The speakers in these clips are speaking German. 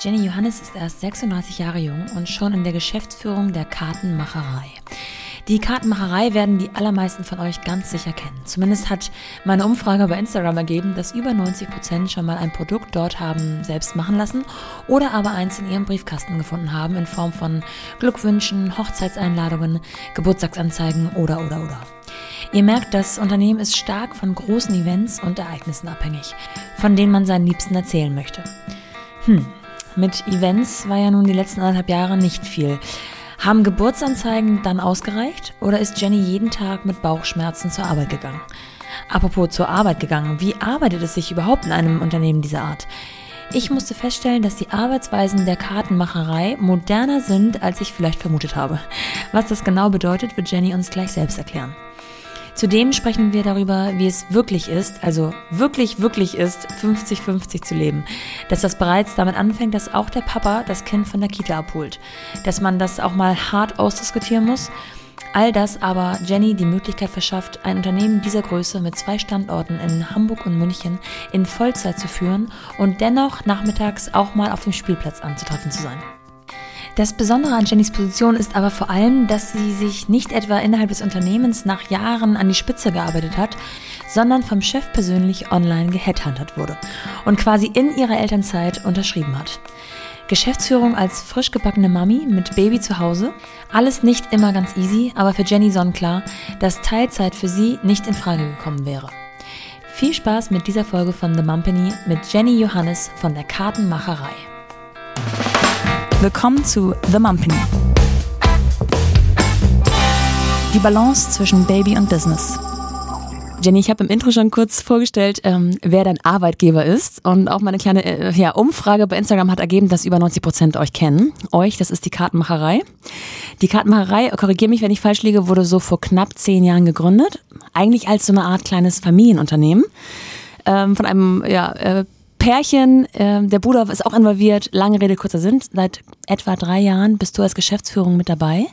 Jenny Johannes ist erst 36 Jahre jung und schon in der Geschäftsführung der Kartenmacherei. Die Kartenmacherei werden die allermeisten von euch ganz sicher kennen. Zumindest hat meine Umfrage bei Instagram ergeben, dass über 90 Prozent schon mal ein Produkt dort haben selbst machen lassen oder aber eins in ihrem Briefkasten gefunden haben in Form von Glückwünschen, Hochzeitseinladungen, Geburtstagsanzeigen oder oder oder. Ihr merkt, das Unternehmen ist stark von großen Events und Ereignissen abhängig, von denen man seinen Liebsten erzählen möchte. Hm, mit Events war ja nun die letzten anderthalb Jahre nicht viel. Haben Geburtsanzeigen dann ausgereicht oder ist Jenny jeden Tag mit Bauchschmerzen zur Arbeit gegangen? Apropos zur Arbeit gegangen, wie arbeitet es sich überhaupt in einem Unternehmen dieser Art? Ich musste feststellen, dass die Arbeitsweisen der Kartenmacherei moderner sind, als ich vielleicht vermutet habe. Was das genau bedeutet, wird Jenny uns gleich selbst erklären. Zudem sprechen wir darüber, wie es wirklich ist, also wirklich, wirklich ist, 50-50 zu leben. Dass das bereits damit anfängt, dass auch der Papa das Kind von der Kita abholt. Dass man das auch mal hart ausdiskutieren muss. All das aber Jenny die Möglichkeit verschafft, ein Unternehmen dieser Größe mit zwei Standorten in Hamburg und München in Vollzeit zu führen und dennoch nachmittags auch mal auf dem Spielplatz anzutreffen zu sein. Das Besondere an Jennys Position ist aber vor allem, dass sie sich nicht etwa innerhalb des Unternehmens nach Jahren an die Spitze gearbeitet hat, sondern vom Chef persönlich online geheadhuntert wurde und quasi in ihrer Elternzeit unterschrieben hat. Geschäftsführung als frisch gebackene Mami mit Baby zu Hause. Alles nicht immer ganz easy, aber für Jenny sonnenklar, dass Teilzeit für sie nicht in Frage gekommen wäre. Viel Spaß mit dieser Folge von The Mumpany mit Jenny Johannes von der Kartenmacherei. Willkommen zu The Mumpany. Die Balance zwischen Baby und Business. Jenny, ich habe im Intro schon kurz vorgestellt, ähm, wer dein Arbeitgeber ist. Und auch meine kleine äh, ja, Umfrage bei Instagram hat ergeben, dass über 90 Prozent euch kennen. Euch, das ist die Kartenmacherei. Die Kartenmacherei, korrigiere mich, wenn ich falsch liege, wurde so vor knapp zehn Jahren gegründet. Eigentlich als so eine Art kleines Familienunternehmen. Ähm, von einem ja, äh, Pärchen, äh, der Bruder ist auch involviert, lange Rede, kurzer Sinn. Seit etwa drei Jahren bist du als Geschäftsführung mit dabei.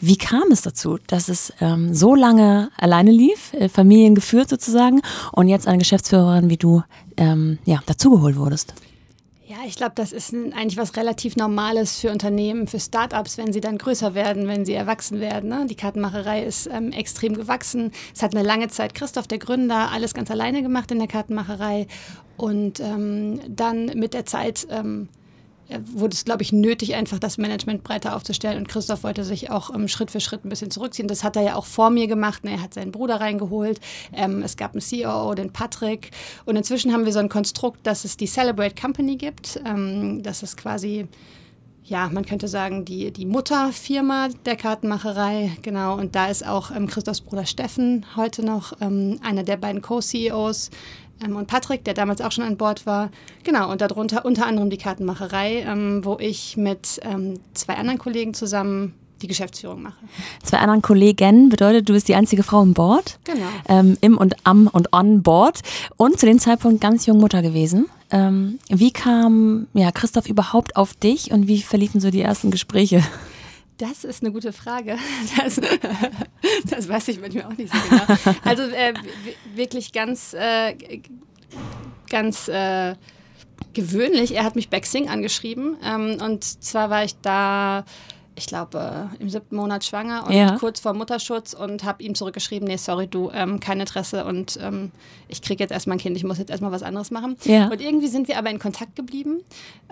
Wie kam es dazu, dass es ähm, so lange alleine lief, äh, familiengeführt sozusagen, und jetzt eine Geschäftsführerin wie du ähm, ja, dazugeholt wurdest? Ja, ich glaube, das ist eigentlich was relativ Normales für Unternehmen, für Startups, wenn sie dann größer werden, wenn sie erwachsen werden. Ne? Die Kartenmacherei ist ähm, extrem gewachsen. Es hat eine lange Zeit Christoph, der Gründer, alles ganz alleine gemacht in der Kartenmacherei. Und ähm, dann mit der Zeit ähm, wurde es, glaube ich, nötig, einfach das Management breiter aufzustellen. Und Christoph wollte sich auch ähm, Schritt für Schritt ein bisschen zurückziehen. Das hat er ja auch vor mir gemacht. Ne? Er hat seinen Bruder reingeholt. Ähm, es gab einen CEO, den Patrick. Und inzwischen haben wir so ein Konstrukt, dass es die Celebrate Company gibt. Ähm, das ist quasi ja, man könnte sagen, die, die Mutterfirma der Kartenmacherei, genau. Und da ist auch ähm, Christophs Bruder Steffen heute noch ähm, einer der beiden Co-CEOs ähm, und Patrick, der damals auch schon an Bord war. Genau, und darunter unter anderem die Kartenmacherei, ähm, wo ich mit ähm, zwei anderen Kollegen zusammen die Geschäftsführung mache. Zwei anderen Kollegen bedeutet, du bist die einzige Frau im Board. Genau. Ähm, Im und am und on Board. Und zu dem Zeitpunkt ganz jung Mutter gewesen. Ähm, wie kam ja, Christoph überhaupt auf dich und wie verliefen so die ersten Gespräche? Das ist eine gute Frage. Das, das weiß ich manchmal auch nicht so genau. Also äh, wirklich ganz, äh, ganz äh, gewöhnlich. Er hat mich Baxing angeschrieben ähm, und zwar war ich da ich glaube, im siebten Monat schwanger und ja. kurz vor Mutterschutz und habe ihm zurückgeschrieben, nee, sorry, du, ähm, kein Interesse und ähm, ich kriege jetzt erstmal ein Kind, ich muss jetzt erstmal was anderes machen. Ja. Und irgendwie sind wir aber in Kontakt geblieben.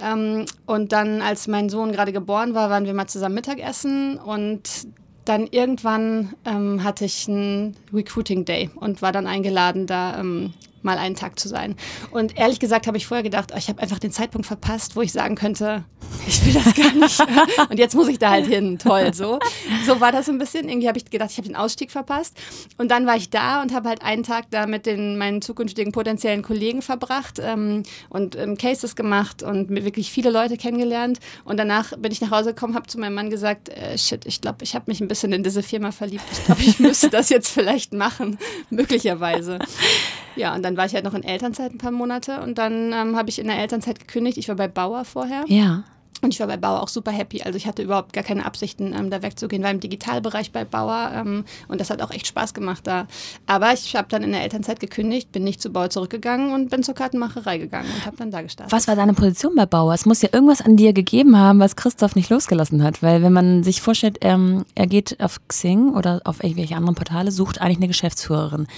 Ähm, und dann, als mein Sohn gerade geboren war, waren wir mal zusammen Mittagessen und dann irgendwann ähm, hatte ich einen Recruiting Day und war dann eingeladen, da ähm, mal einen Tag zu sein. Und ehrlich gesagt habe ich vorher gedacht, oh, ich habe einfach den Zeitpunkt verpasst, wo ich sagen könnte, ich will das gar nicht. und jetzt muss ich da halt hin. Toll, so. So war das ein bisschen. Irgendwie habe ich gedacht, ich habe den Ausstieg verpasst. Und dann war ich da und habe halt einen Tag da mit den, meinen zukünftigen potenziellen Kollegen verbracht ähm, und ähm, Cases gemacht und wirklich viele Leute kennengelernt. Und danach bin ich nach Hause gekommen, habe zu meinem Mann gesagt, äh, shit, ich glaube, ich habe mich ein bisschen in diese Firma verliebt. Ich glaube, ich müsste das jetzt vielleicht machen, möglicherweise. Ja, und dann war ich halt noch in Elternzeit ein paar Monate und dann ähm, habe ich in der Elternzeit gekündigt. Ich war bei Bauer vorher. Ja. Und ich war bei Bauer auch super happy. Also ich hatte überhaupt gar keine Absichten, ähm, da wegzugehen. War im Digitalbereich bei Bauer ähm, und das hat auch echt Spaß gemacht da. Aber ich habe dann in der Elternzeit gekündigt, bin nicht zu Bauer zurückgegangen und bin zur Kartenmacherei gegangen und habe dann da gestartet. Was war deine Position bei Bauer? Es muss ja irgendwas an dir gegeben haben, was Christoph nicht losgelassen hat. Weil wenn man sich vorstellt, ähm, er geht auf Xing oder auf irgendwelche anderen Portale, sucht eigentlich eine Geschäftsführerin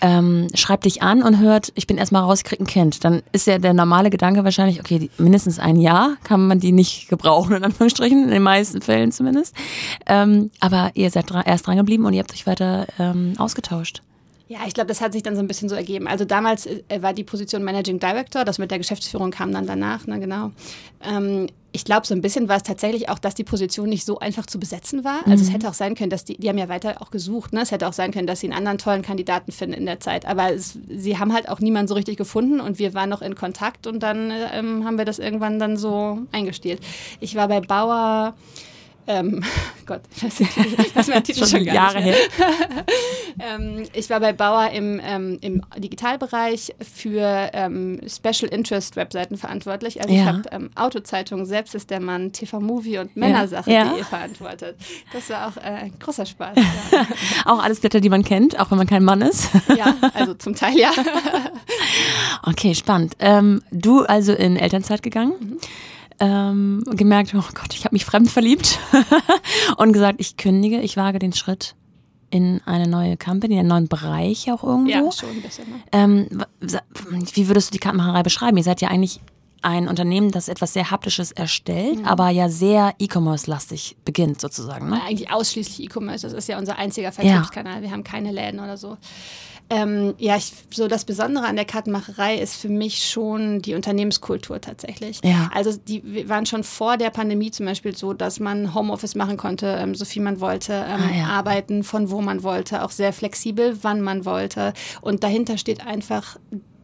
ähm, schreibt dich an und hört, ich bin erstmal raus, ich krieg ein Kind. Dann ist ja der normale Gedanke wahrscheinlich, okay, die, mindestens ein Jahr kann man die nicht gebrauchen, in Anführungsstrichen, in den meisten Fällen zumindest. Ähm, aber ihr seid dra erst dran geblieben und ihr habt euch weiter ähm, ausgetauscht. Ja, ich glaube, das hat sich dann so ein bisschen so ergeben. Also damals äh, war die Position Managing Director, das mit der Geschäftsführung kam dann danach, ne, genau. Ähm, ich glaube, so ein bisschen war es tatsächlich auch, dass die Position nicht so einfach zu besetzen war. Also mhm. es hätte auch sein können, dass die, die haben ja weiter auch gesucht, ne? Es hätte auch sein können, dass sie einen anderen tollen Kandidaten finden in der Zeit. Aber es, sie haben halt auch niemanden so richtig gefunden und wir waren noch in Kontakt und dann ähm, haben wir das irgendwann dann so eingestielt. Ich war bei Bauer ähm, Gott, das ist mein Titel schon, schon Jahre her. ähm, ich war bei Bauer im, ähm, im Digitalbereich für ähm, Special Interest Webseiten verantwortlich. Also ja. ich habe ähm, Autozeitungen, Selbst ist der Mann, TV Movie und Männersache.de ja. ja. verantwortet. Das war auch äh, ein großer Spaß. Auch alles Blätter, die man kennt, auch wenn man kein Mann ist. ja, also zum Teil ja. okay, spannend. Ähm, du also in Elternzeit gegangen. Mhm ähm, gemerkt, oh Gott, ich habe mich fremd verliebt und gesagt, ich kündige, ich wage den Schritt in eine neue Company, in einen neuen Bereich auch irgendwo. Ja, schon ein bisschen. Ne? Ähm, wie würdest du die Kartenmacherei beschreiben? Ihr seid ja eigentlich ein Unternehmen, das etwas sehr Haptisches erstellt, mhm. aber ja sehr E-Commerce-lastig beginnt sozusagen. Ne? Eigentlich ausschließlich E-Commerce. Das ist ja unser einziger Vertriebskanal. Ja. Wir haben keine Läden oder so. Ähm, ja, ich, so das Besondere an der Kartenmacherei ist für mich schon die Unternehmenskultur tatsächlich. Ja. Also die wir waren schon vor der Pandemie zum Beispiel so, dass man Homeoffice machen konnte, ähm, so viel man wollte, ähm, ah, ja. arbeiten von wo man wollte, auch sehr flexibel, wann man wollte. Und dahinter steht einfach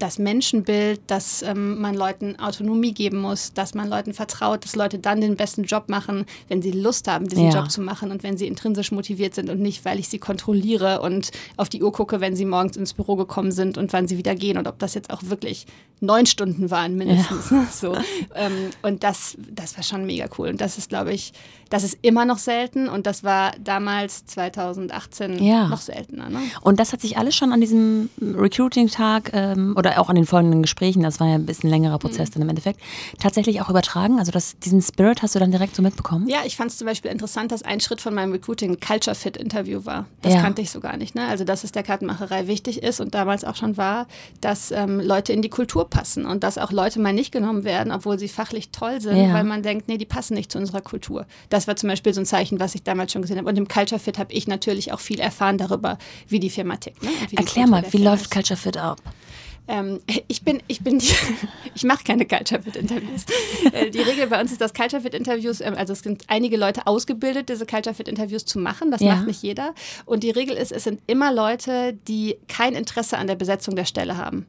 das Menschenbild, dass ähm, man Leuten Autonomie geben muss, dass man Leuten vertraut, dass Leute dann den besten Job machen, wenn sie Lust haben, diesen ja. Job zu machen und wenn sie intrinsisch motiviert sind und nicht, weil ich sie kontrolliere und auf die Uhr gucke, wenn sie morgens ins Büro gekommen sind und wann sie wieder gehen und ob das jetzt auch wirklich neun Stunden waren mindestens. Ja. So. Ähm, und das, das war schon mega cool. Und das ist, glaube ich, das ist immer noch selten und das war damals 2018 ja. noch seltener. Ne? Und das hat sich alles schon an diesem Recruiting-Tag ähm, oder auch an den folgenden Gesprächen, das war ja ein bisschen längerer Prozess mhm. dann im Endeffekt, tatsächlich auch übertragen? Also das, diesen Spirit hast du dann direkt so mitbekommen? Ja, ich fand es zum Beispiel interessant, dass ein Schritt von meinem Recruiting ein Culture Fit Interview war. Das ja. kannte ich so gar nicht. Ne? Also dass es der Kartenmacherei wichtig ist und damals auch schon war, dass ähm, Leute in die Kultur passen und dass auch Leute mal nicht genommen werden, obwohl sie fachlich toll sind, ja. weil man denkt, nee, die passen nicht zu unserer Kultur. Das war zum Beispiel so ein Zeichen, was ich damals schon gesehen habe. Und im Culture Fit habe ich natürlich auch viel erfahren darüber, wie die Firma tickt. Ne? Erklär mal, wie läuft Culture Fit ab? Ähm, ich bin, ich bin, die, ich mache keine Culture Fit Interviews. Äh, die Regel bei uns ist, dass Culture Fit Interviews, ähm, also es sind einige Leute ausgebildet, diese Culture Fit Interviews zu machen. Das ja. macht nicht jeder. Und die Regel ist, es sind immer Leute, die kein Interesse an der Besetzung der Stelle haben.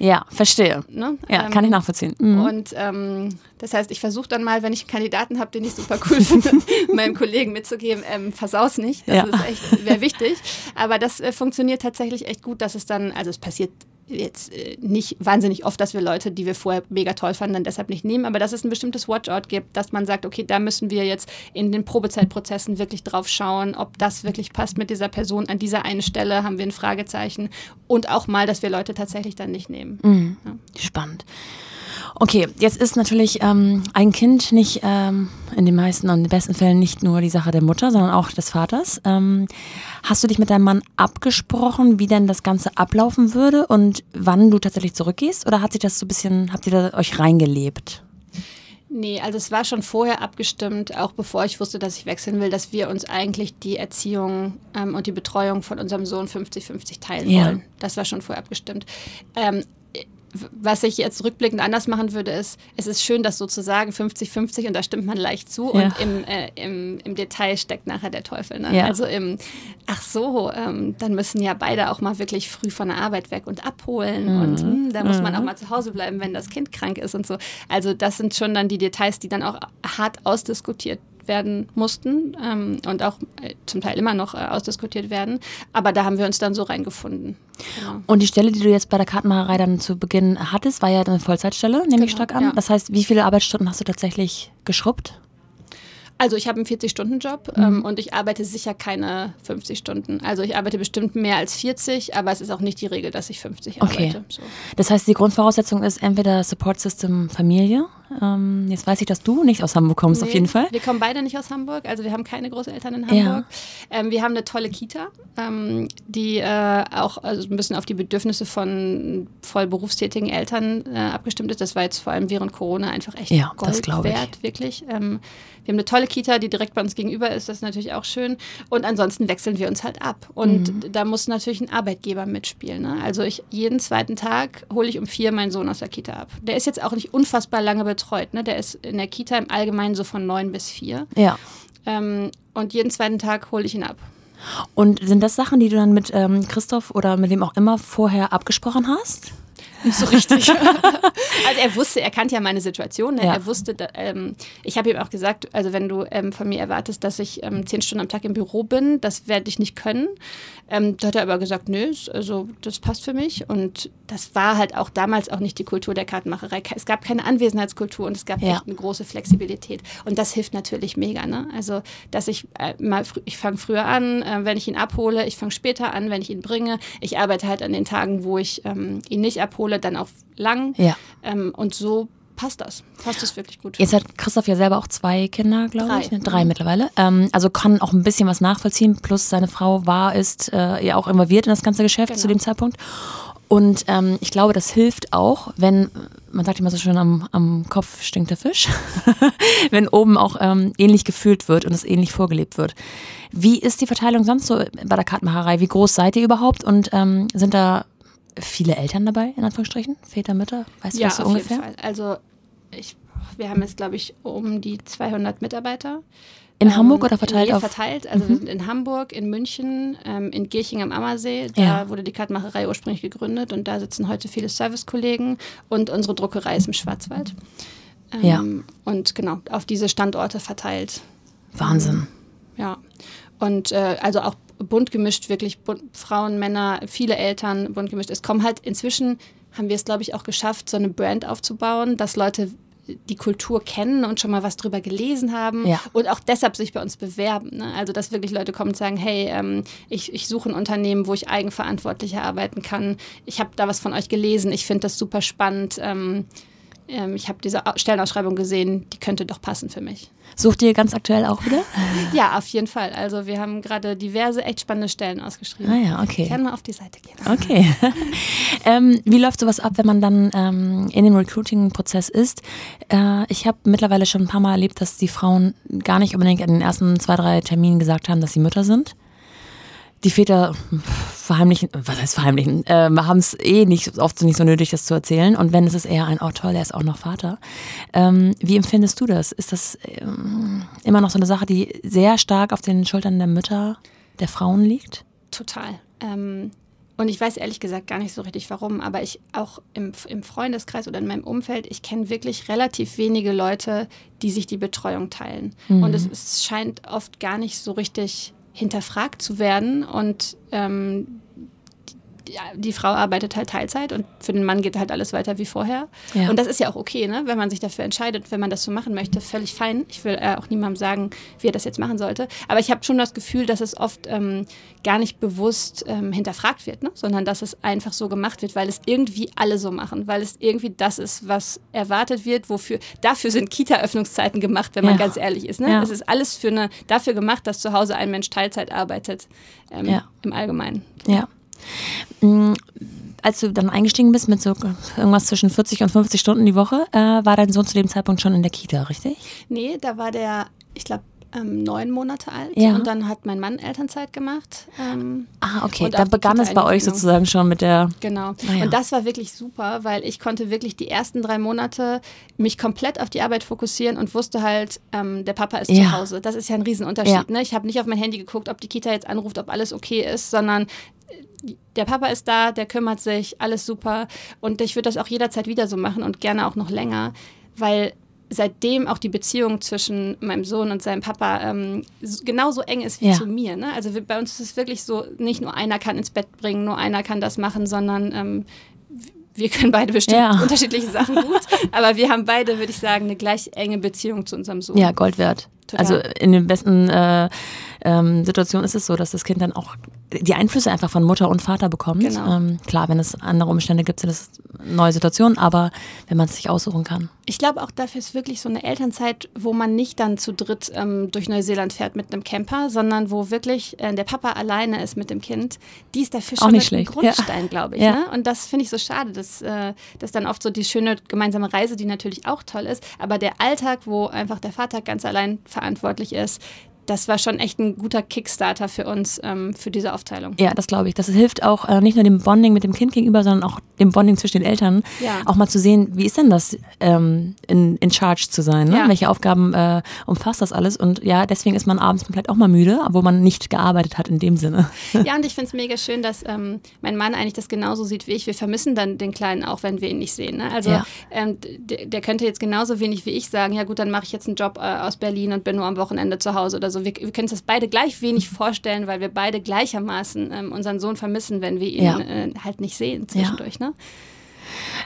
Ja, verstehe. Ne? Ja, ähm, kann ich nachvollziehen. Mhm. Und ähm, das heißt, ich versuche dann mal, wenn ich einen Kandidaten habe, den ich super cool finde, meinem Kollegen mitzugeben, ähm, versaus nicht. Das ja. ist echt, wäre wichtig. Aber das äh, funktioniert tatsächlich echt gut, dass es dann, also es passiert jetzt äh, nicht wahnsinnig oft, dass wir Leute, die wir vorher mega toll fanden, dann deshalb nicht nehmen, aber dass es ein bestimmtes Watchout gibt, dass man sagt, okay, da müssen wir jetzt in den Probezeitprozessen wirklich drauf schauen, ob das wirklich passt mit dieser Person. An dieser einen Stelle haben wir ein Fragezeichen und auch mal, dass wir Leute tatsächlich dann nicht nehmen. Mhm. Ja. Spannend. Okay, jetzt ist natürlich ähm, ein Kind nicht ähm, in den meisten und in den besten Fällen nicht nur die Sache der Mutter, sondern auch des Vaters. Ähm, hast du dich mit deinem Mann abgesprochen, wie denn das Ganze ablaufen würde und wann du tatsächlich zurückgehst? Oder hat sich das so ein bisschen, habt ihr da euch reingelebt? Nee, also es war schon vorher abgestimmt, auch bevor ich wusste, dass ich wechseln will, dass wir uns eigentlich die Erziehung ähm, und die Betreuung von unserem Sohn 50-50 teilen ja. wollen. Das war schon vorher abgestimmt. Ähm, was ich jetzt rückblickend anders machen würde, ist, es ist schön, das so zu sagen, 50-50 und da stimmt man leicht zu ja. und im, äh, im, im Detail steckt nachher der Teufel. Ne? Ja. Also im, ach so, ähm, dann müssen ja beide auch mal wirklich früh von der Arbeit weg und abholen mhm. und hm, da muss mhm. man auch mal zu Hause bleiben, wenn das Kind krank ist und so. Also das sind schon dann die Details, die dann auch hart ausdiskutiert werden mussten ähm, und auch äh, zum Teil immer noch äh, ausdiskutiert werden. Aber da haben wir uns dann so reingefunden. Genau. Und die Stelle, die du jetzt bei der Kartenmacherei dann zu Beginn hattest, war ja eine Vollzeitstelle, nehme genau, ich stark an. Ja. Das heißt, wie viele Arbeitsstunden hast du tatsächlich geschrubbt? Also ich habe einen 40-Stunden-Job mhm. ähm, und ich arbeite sicher keine 50 Stunden. Also ich arbeite bestimmt mehr als 40, aber es ist auch nicht die Regel, dass ich 50 okay. arbeite. So. Das heißt, die Grundvoraussetzung ist entweder Support System Familie. Ähm, jetzt weiß ich, dass du nicht aus Hamburg kommst, nee, auf jeden Fall. Wir kommen beide nicht aus Hamburg. Also wir haben keine Großeltern in Hamburg. Ja. Ähm, wir haben eine tolle Kita, ähm, die äh, auch also ein bisschen auf die Bedürfnisse von voll berufstätigen Eltern äh, abgestimmt ist. Das war jetzt vor allem während Corona einfach echt ja, Gold wert, wirklich. Ähm, wir haben eine tolle Kita, die direkt bei uns gegenüber ist, das ist natürlich auch schön. Und ansonsten wechseln wir uns halt ab. Und mhm. da muss natürlich ein Arbeitgeber mitspielen. Ne? Also ich jeden zweiten Tag hole ich um vier meinen Sohn aus der Kita ab. Der ist jetzt auch nicht unfassbar lange betreut. Ne? Der ist in der Kita im Allgemeinen so von neun bis vier. Ja. Ähm, und jeden zweiten Tag hole ich ihn ab. Und sind das Sachen, die du dann mit ähm, Christoph oder mit wem auch immer vorher abgesprochen hast? Nicht so richtig. also er wusste, er kannte ja meine Situation. Ne? Ja. Er wusste, da, ähm, ich habe ihm auch gesagt, also wenn du ähm, von mir erwartest, dass ich ähm, zehn Stunden am Tag im Büro bin, das werde ich nicht können. Ähm, da hat er aber gesagt, nö, also das passt für mich. Und das war halt auch damals auch nicht die Kultur der Kartenmacherei. Es gab keine Anwesenheitskultur und es gab ja. echt eine große Flexibilität. Und das hilft natürlich mega. Ne? Also, dass ich äh, mal, ich fange früher an, äh, wenn ich ihn abhole, ich fange später an, wenn ich ihn bringe. Ich arbeite halt an den Tagen, wo ich ähm, ihn nicht abhole, dann auch lang. Ja. Ähm, und so passt das. Passt das wirklich gut. Jetzt hat Christoph ja selber auch zwei Kinder, glaube ich. Ne? Drei mhm. mittlerweile. Ähm, also kann auch ein bisschen was nachvollziehen. Plus seine Frau war, ist äh, ja auch involviert in das ganze Geschäft genau. zu dem Zeitpunkt. Und ähm, ich glaube, das hilft auch, wenn, man sagt immer so schön, am, am Kopf stinkt der Fisch, wenn oben auch ähm, ähnlich gefühlt wird und es ähnlich vorgelebt wird. Wie ist die Verteilung sonst so bei der Kartenmacherei? Wie groß seid ihr überhaupt und ähm, sind da viele Eltern dabei, in Anführungsstrichen? Väter, Mütter? Weißt du ja, das so auf ungefähr? Jeden Fall. Also ich, wir haben jetzt, glaube ich, um die 200 Mitarbeiter. In ähm, Hamburg oder verteilt auf? verteilt. Also mhm. wir sind in Hamburg, in München, ähm, in Girching am Ammersee. Da ja. wurde die Kartenmacherei ursprünglich gegründet und da sitzen heute viele Servicekollegen und unsere Druckerei ist im Schwarzwald. Ähm, ja. Und genau, auf diese Standorte verteilt. Wahnsinn. Ja. Und äh, also auch bunt gemischt, wirklich bunt, Frauen, Männer, viele Eltern bunt gemischt. Es kommen halt inzwischen, haben wir es, glaube ich, auch geschafft, so eine Brand aufzubauen, dass Leute die Kultur kennen und schon mal was drüber gelesen haben ja. und auch deshalb sich bei uns bewerben. Ne? Also dass wirklich Leute kommen und sagen, hey, ähm, ich, ich suche ein Unternehmen, wo ich eigenverantwortlicher arbeiten kann. Ich habe da was von euch gelesen, ich finde das super spannend. Ähm, ähm, ich habe diese Stellenausschreibung gesehen, die könnte doch passen für mich. Sucht ihr ganz aktuell auch wieder? Ja, auf jeden Fall. Also wir haben gerade diverse echt spannende Stellen ausgeschrieben. Ah ja, okay. Gerne mal auf die Seite gehen. Okay. ähm, wie läuft sowas ab, wenn man dann ähm, in dem Recruiting-Prozess ist? Äh, ich habe mittlerweile schon ein paar Mal erlebt, dass die Frauen gar nicht unbedingt in den ersten zwei, drei Terminen gesagt haben, dass sie Mütter sind die Väter verheimlichen, was heißt verheimlichen, äh, haben es eh nicht oft nicht so nötig, das zu erzählen. Und wenn es ist eher ein, oh toll, er ist auch noch Vater. Ähm, wie empfindest du das? Ist das ähm, immer noch so eine Sache, die sehr stark auf den Schultern der Mütter, der Frauen liegt? Total. Ähm, und ich weiß ehrlich gesagt gar nicht so richtig warum, aber ich auch im, im Freundeskreis oder in meinem Umfeld, ich kenne wirklich relativ wenige Leute, die sich die Betreuung teilen. Mhm. Und es, es scheint oft gar nicht so richtig hinterfragt zu werden und ähm, ja, die Frau arbeitet halt Teilzeit und für den Mann geht halt alles weiter wie vorher. Ja. Und das ist ja auch okay, ne? wenn man sich dafür entscheidet, wenn man das so machen möchte, völlig fein. Ich will äh, auch niemandem sagen, wie er das jetzt machen sollte. Aber ich habe schon das Gefühl, dass es oft ähm, gar nicht bewusst ähm, hinterfragt wird, ne? sondern dass es einfach so gemacht wird, weil es irgendwie alle so machen, weil es irgendwie das ist, was erwartet wird, wofür, dafür sind Kita-Öffnungszeiten gemacht, wenn man ja. ganz ehrlich ist. Ne? Es ist alles für eine, dafür gemacht, dass zu Hause ein Mensch Teilzeit arbeitet, ähm, im Allgemeinen. Ja. Mm, als du dann eingestiegen bist mit so irgendwas zwischen 40 und 50 Stunden die Woche, äh, war dein Sohn zu dem Zeitpunkt schon in der Kita, richtig? Nee, da war der, ich glaube, ähm, neun Monate alt ja. und dann hat mein Mann Elternzeit gemacht. Ähm, ah, okay, da begann es bei euch sozusagen schon mit der. Genau. Ah, ja. Und das war wirklich super, weil ich konnte wirklich die ersten drei Monate mich komplett auf die Arbeit fokussieren und wusste halt, ähm, der Papa ist ja. zu Hause. Das ist ja ein Riesenunterschied. Ne? Ich habe nicht auf mein Handy geguckt, ob die Kita jetzt anruft, ob alles okay ist, sondern der Papa ist da, der kümmert sich, alles super. Und ich würde das auch jederzeit wieder so machen und gerne auch noch länger, weil seitdem auch die Beziehung zwischen meinem Sohn und seinem Papa ähm, genauso eng ist wie ja. zu mir. Ne? Also wir, bei uns ist es wirklich so, nicht nur einer kann ins Bett bringen, nur einer kann das machen, sondern ähm, wir können beide bestimmt ja. unterschiedliche Sachen gut, aber wir haben beide, würde ich sagen, eine gleich enge Beziehung zu unserem Sohn. Ja, Gold wert. Total. Also in den besten äh, ähm, Situationen ist es so, dass das Kind dann auch die Einflüsse einfach von Mutter und Vater bekommt. Genau. Ähm, klar, wenn es andere Umstände gibt, sind es neue Situationen, aber wenn man es sich aussuchen kann. Ich glaube auch dafür ist wirklich so eine Elternzeit, wo man nicht dann zu dritt ähm, durch Neuseeland fährt mit einem Camper, sondern wo wirklich äh, der Papa alleine ist mit dem Kind. Die ist dafür schon ein Grundstein, ja. glaube ich. Ja. Ne? Und das finde ich so schade, dass, äh, dass dann oft so die schöne gemeinsame Reise, die natürlich auch toll ist, aber der Alltag, wo einfach der Vater ganz allein verantwortlich ist, das war schon echt ein guter Kickstarter für uns, ähm, für diese Aufteilung. Ja, das glaube ich. Das hilft auch äh, nicht nur dem Bonding mit dem Kind gegenüber, sondern auch dem Bonding zwischen den Eltern. Ja. Auch mal zu sehen, wie ist denn das, ähm, in, in Charge zu sein? Ne? Ja. Welche Aufgaben äh, umfasst das alles? Und ja, deswegen ist man abends vielleicht auch mal müde, obwohl man nicht gearbeitet hat in dem Sinne. Ja, und ich finde es mega schön, dass ähm, mein Mann eigentlich das genauso sieht wie ich. Wir vermissen dann den Kleinen auch, wenn wir ihn nicht sehen. Ne? Also ja. ähm, der, der, könnte jetzt genauso wenig wie ich sagen, ja gut, dann mache ich jetzt einen Job äh, aus Berlin und bin nur am Wochenende zu Hause oder so. Wir, wir können uns das beide gleich wenig vorstellen, weil wir beide gleichermaßen ähm, unseren Sohn vermissen, wenn wir ihn ja. äh, halt nicht sehen zwischendurch. Ja. Ne?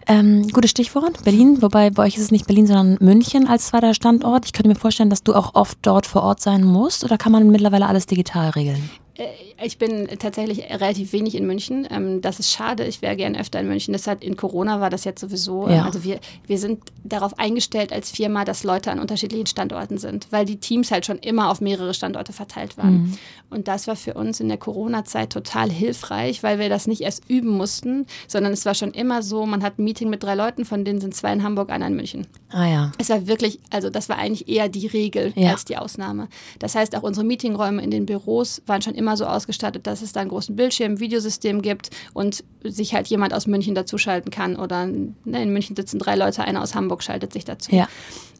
Ähm, gutes Stichwort, Berlin, wobei bei euch ist es nicht Berlin, sondern München als zweiter Standort. Ich könnte mir vorstellen, dass du auch oft dort vor Ort sein musst oder kann man mittlerweile alles digital regeln? Äh, ich bin tatsächlich relativ wenig in München. Ähm, das ist schade. Ich wäre gerne öfter in München. Das hat in Corona war das jetzt sowieso. Ja. Also wir, wir sind darauf eingestellt als Firma, dass Leute an unterschiedlichen Standorten sind, weil die Teams halt schon immer auf mehrere Standorte verteilt waren. Mhm. Und das war für uns in der Corona-Zeit total hilfreich, weil wir das nicht erst üben mussten, sondern es war schon immer so, man hat ein Meeting mit drei Leuten, von denen sind zwei in Hamburg, einer in München. Ah ja. Es war wirklich, also das war eigentlich eher die Regel ja. als die Ausnahme. Das heißt, auch unsere Meetingräume in den Büros waren schon immer so ausgestattet, dass es da einen großen Bildschirm, Videosystem gibt und sich halt jemand aus München dazuschalten kann. Oder ne, in München sitzen drei Leute, einer aus Hamburg schaltet sich dazu. Ja.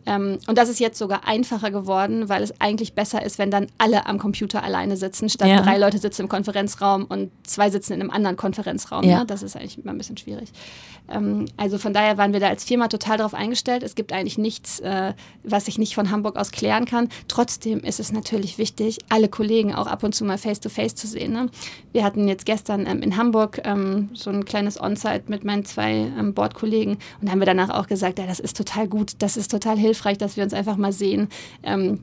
Ähm, und das ist jetzt sogar einfacher geworden, weil es eigentlich besser ist, wenn dann alle am Computer alleine sitzen, statt ja. drei Leute sitzen im Konferenzraum und zwei sitzen in einem anderen Konferenzraum. Ja. Ne? Das ist eigentlich immer ein bisschen schwierig. Ähm, also von daher waren wir da als Firma total darauf eingestellt. Es gibt eigentlich nichts, äh, was ich nicht von Hamburg aus klären kann. Trotzdem ist es natürlich wichtig, alle Kollegen auch ab und zu mal face-to-face -face zu sehen. Ne? Wir hatten jetzt gestern ähm, in Hamburg ähm, so ein kleines On-Site mit meinen zwei ähm, Bordkollegen und haben wir danach auch gesagt, ja, das ist total gut, das ist total hilfreich hilfreich, dass wir uns einfach mal sehen. Ähm,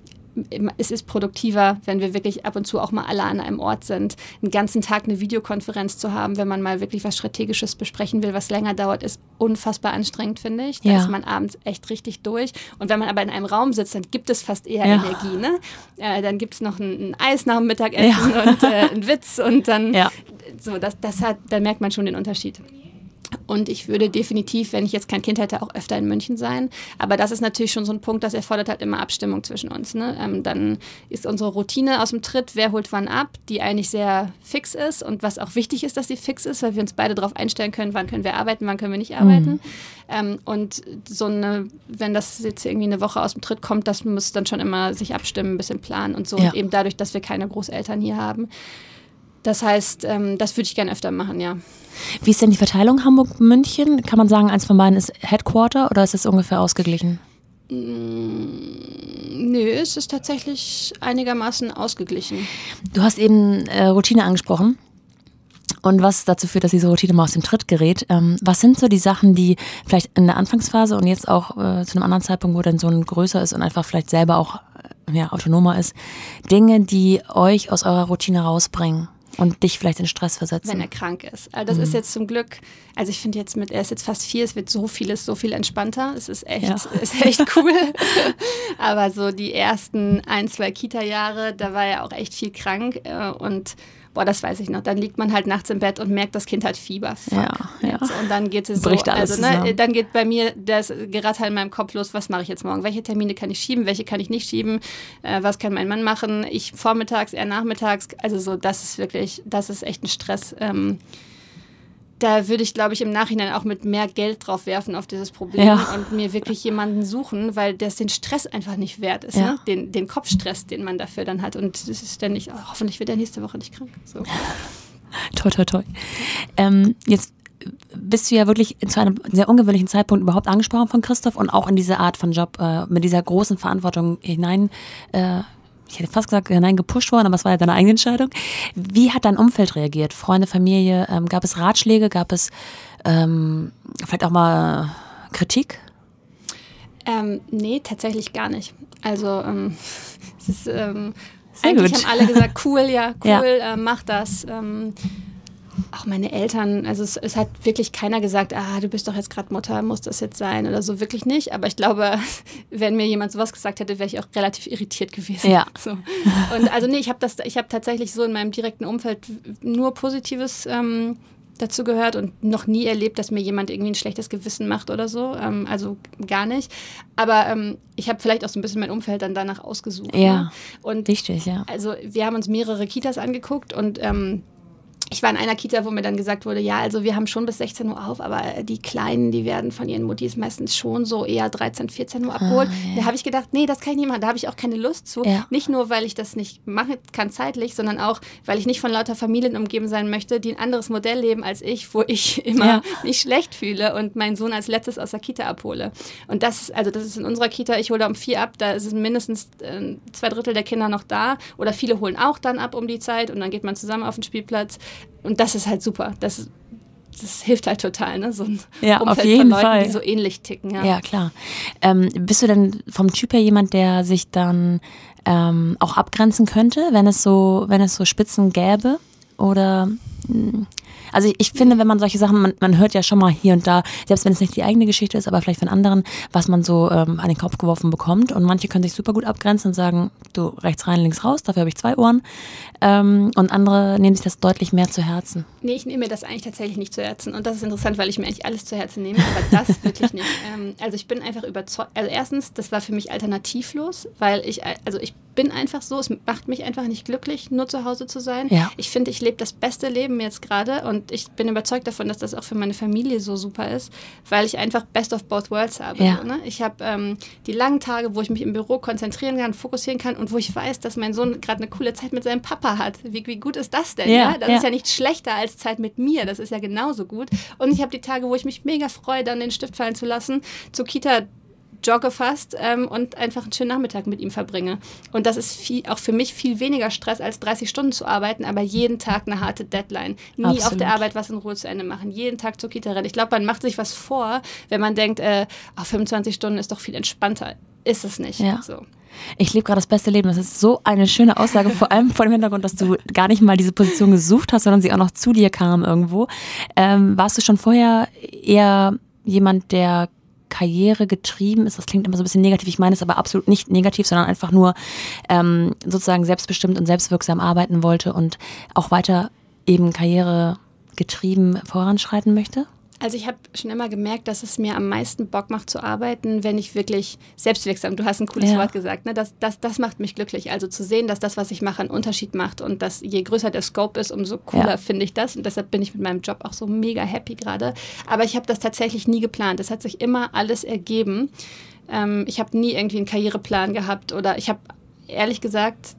es ist produktiver, wenn wir wirklich ab und zu auch mal alle an einem Ort sind. Einen ganzen Tag eine Videokonferenz zu haben, wenn man mal wirklich was Strategisches besprechen will, was länger dauert, ist unfassbar anstrengend, finde ich. Da ja. ist man abends echt richtig durch. Und wenn man aber in einem Raum sitzt, dann gibt es fast eher ja. Energie. Ne? Äh, dann gibt es noch ein, ein, Eis nach dem Mittagessen ja. und äh, einen Witz und dann so, das, das hat, da merkt man schon den Unterschied. Und ich würde definitiv, wenn ich jetzt kein Kind hätte, auch öfter in München sein. Aber das ist natürlich schon so ein Punkt, das erfordert halt immer Abstimmung zwischen uns. Ne? Ähm, dann ist unsere Routine aus dem Tritt, wer holt wann ab, die eigentlich sehr fix ist und was auch wichtig ist, dass sie fix ist, weil wir uns beide darauf einstellen können, wann können wir arbeiten, wann können wir nicht arbeiten. Mhm. Ähm, und so eine, wenn das jetzt irgendwie eine Woche aus dem Tritt kommt, das muss dann schon immer sich abstimmen, ein bisschen planen und so. Ja. Und eben dadurch, dass wir keine Großeltern hier haben. Das heißt, ähm, das würde ich gerne öfter machen, ja. Wie ist denn die Verteilung Hamburg-München? Kann man sagen, eins von beiden ist Headquarter oder ist es ungefähr ausgeglichen? Mm, nö, es ist tatsächlich einigermaßen ausgeglichen. Du hast eben äh, Routine angesprochen. Und was dazu führt, dass diese Routine mal aus dem Tritt gerät. Ähm, was sind so die Sachen, die vielleicht in der Anfangsphase und jetzt auch äh, zu einem anderen Zeitpunkt, wo dann so ein größer ist und einfach vielleicht selber auch äh, ja, autonomer ist, Dinge, die euch aus eurer Routine rausbringen? Und dich vielleicht in Stress versetzen. Wenn er krank ist. Also das mhm. ist jetzt zum Glück, also ich finde jetzt mit, er ist jetzt fast vier, es wird so vieles so viel entspannter. Es ist echt, ja. ist echt cool. Aber so die ersten ein, zwei Kita-Jahre, da war er auch echt viel krank. Äh, und boah, das weiß ich noch. Dann liegt man halt nachts im Bett und merkt, das Kind hat Fieber. Fuck. Ja, ja. Und dann geht es Bricht so, alles also ne, dann geht bei mir das Geratter in meinem Kopf los, was mache ich jetzt morgen? Welche Termine kann ich schieben, welche kann ich nicht schieben? Äh, was kann mein Mann machen? Ich vormittags, er nachmittags. Also so, das ist wirklich, das ist echt ein Stress. Ähm, da würde ich, glaube ich, im Nachhinein auch mit mehr Geld drauf werfen auf dieses Problem ja. und mir wirklich jemanden suchen, weil das den Stress einfach nicht wert ist. Ja. Ne? Den, den Kopfstress, den man dafür dann hat. Und das ist ständig, oh, hoffentlich wird er nächste Woche nicht krank. So. toi, toi, toi. Ähm, jetzt bist du ja wirklich zu einem sehr ungewöhnlichen Zeitpunkt überhaupt angesprochen von Christoph und auch in diese Art von Job äh, mit dieser großen Verantwortung hinein. Äh, ich hätte fast gesagt, hineingepusht worden, aber es war ja deine eigene Entscheidung. Wie hat dein Umfeld reagiert? Freunde, Familie? Ähm, gab es Ratschläge? Gab es ähm, vielleicht auch mal Kritik? Ähm, nee, tatsächlich gar nicht. Also ähm, es ist ähm, eigentlich gut. haben alle gesagt, cool, ja, cool, ja. Äh, mach das. Ähm, auch meine Eltern, also es, es, hat wirklich keiner gesagt, ah, du bist doch jetzt gerade Mutter, muss das jetzt sein oder so, wirklich nicht. Aber ich glaube, wenn mir jemand sowas gesagt hätte, wäre ich auch relativ irritiert gewesen. Ja. So. Und also nee, ich habe das, ich habe tatsächlich so in meinem direkten Umfeld nur Positives ähm, dazu gehört und noch nie erlebt, dass mir jemand irgendwie ein schlechtes Gewissen macht oder so. Ähm, also gar nicht. Aber ähm, ich habe vielleicht auch so ein bisschen mein Umfeld dann danach ausgesucht. Ja. Ne? Und Richtig, ja. Also wir haben uns mehrere Kitas angeguckt und ähm, ich war in einer Kita, wo mir dann gesagt wurde, ja, also wir haben schon bis 16 Uhr auf, aber die Kleinen, die werden von ihren Muttis meistens schon so eher 13, 14 Uhr abgeholt. Ah, ja. Da habe ich gedacht, nee, das kann ich nicht machen, da habe ich auch keine Lust zu. Ja. Nicht nur, weil ich das nicht machen kann zeitlich, sondern auch, weil ich nicht von lauter Familien umgeben sein möchte, die ein anderes Modell leben als ich, wo ich immer ja. mich schlecht fühle und meinen Sohn als letztes aus der Kita abhole. Und das, also das ist in unserer Kita, ich hole da um vier ab, da sind mindestens äh, zwei Drittel der Kinder noch da oder viele holen auch dann ab um die Zeit und dann geht man zusammen auf den Spielplatz und das ist halt super. Das, das hilft halt total, ne? So ein ja, Umfeld auf jeden von Leuten, Fall. die so ähnlich ticken. Ja, ja klar. Ähm, bist du denn vom Typ her jemand, der sich dann ähm, auch abgrenzen könnte, wenn es so, wenn es so Spitzen gäbe? Oder also ich finde, wenn man solche Sachen, man, man hört ja schon mal hier und da, selbst wenn es nicht die eigene Geschichte ist, aber vielleicht von anderen, was man so ähm, an den Kopf geworfen bekommt. Und manche können sich super gut abgrenzen und sagen, du rechts rein, links raus, dafür habe ich zwei Ohren. Ähm, und andere nehmen sich das deutlich mehr zu Herzen. Nee, ich nehme mir das eigentlich tatsächlich nicht zu Herzen. Und das ist interessant, weil ich mir eigentlich alles zu Herzen nehme, aber das wirklich nicht. Ähm, also ich bin einfach überzeugt. Also erstens, das war für mich alternativlos, weil ich, also ich bin einfach so, es macht mich einfach nicht glücklich, nur zu Hause zu sein. Ja. Ich finde, ich lebe das beste Leben jetzt gerade und ich bin überzeugt davon, dass das auch für meine Familie so super ist, weil ich einfach Best of Both Worlds habe. Ja. So, ne? Ich habe ähm, die langen Tage, wo ich mich im Büro konzentrieren kann, fokussieren kann und wo ich weiß, dass mein Sohn gerade eine coole Zeit mit seinem Papa hat. Wie, wie gut ist das denn? Ja, ja? Das ist ja nicht schlechter als Zeit mit mir, das ist ja genauso gut. Und ich habe die Tage, wo ich mich mega freue, dann den Stift fallen zu lassen, zur Kita jogge fast ähm, und einfach einen schönen Nachmittag mit ihm verbringe. Und das ist viel, auch für mich viel weniger Stress, als 30 Stunden zu arbeiten, aber jeden Tag eine harte Deadline. Nie Absolut. auf der Arbeit was in Ruhe zu Ende machen, jeden Tag zur Kita rennen. Ich glaube, man macht sich was vor, wenn man denkt, äh, oh, 25 Stunden ist doch viel entspannter. Ist es nicht. Ja. So. Ich lebe gerade das beste Leben. Das ist so eine schöne Aussage, vor allem vor dem Hintergrund, dass du gar nicht mal diese Position gesucht hast, sondern sie auch noch zu dir kam irgendwo. Ähm, warst du schon vorher eher jemand, der Karriere getrieben ist. Das klingt immer so ein bisschen negativ. Ich meine es aber absolut nicht negativ, sondern einfach nur ähm, sozusagen selbstbestimmt und selbstwirksam arbeiten wollte und auch weiter eben Karriere getrieben voranschreiten möchte? Also ich habe schon immer gemerkt, dass es mir am meisten Bock macht zu arbeiten, wenn ich wirklich selbstwirksam, du hast ein cooles ja. Wort gesagt, ne? das, das, das macht mich glücklich. Also zu sehen, dass das, was ich mache, einen Unterschied macht und dass je größer der Scope ist, umso cooler ja. finde ich das. Und deshalb bin ich mit meinem Job auch so mega happy gerade. Aber ich habe das tatsächlich nie geplant. Es hat sich immer alles ergeben. Ähm, ich habe nie irgendwie einen Karriereplan gehabt oder ich habe ehrlich gesagt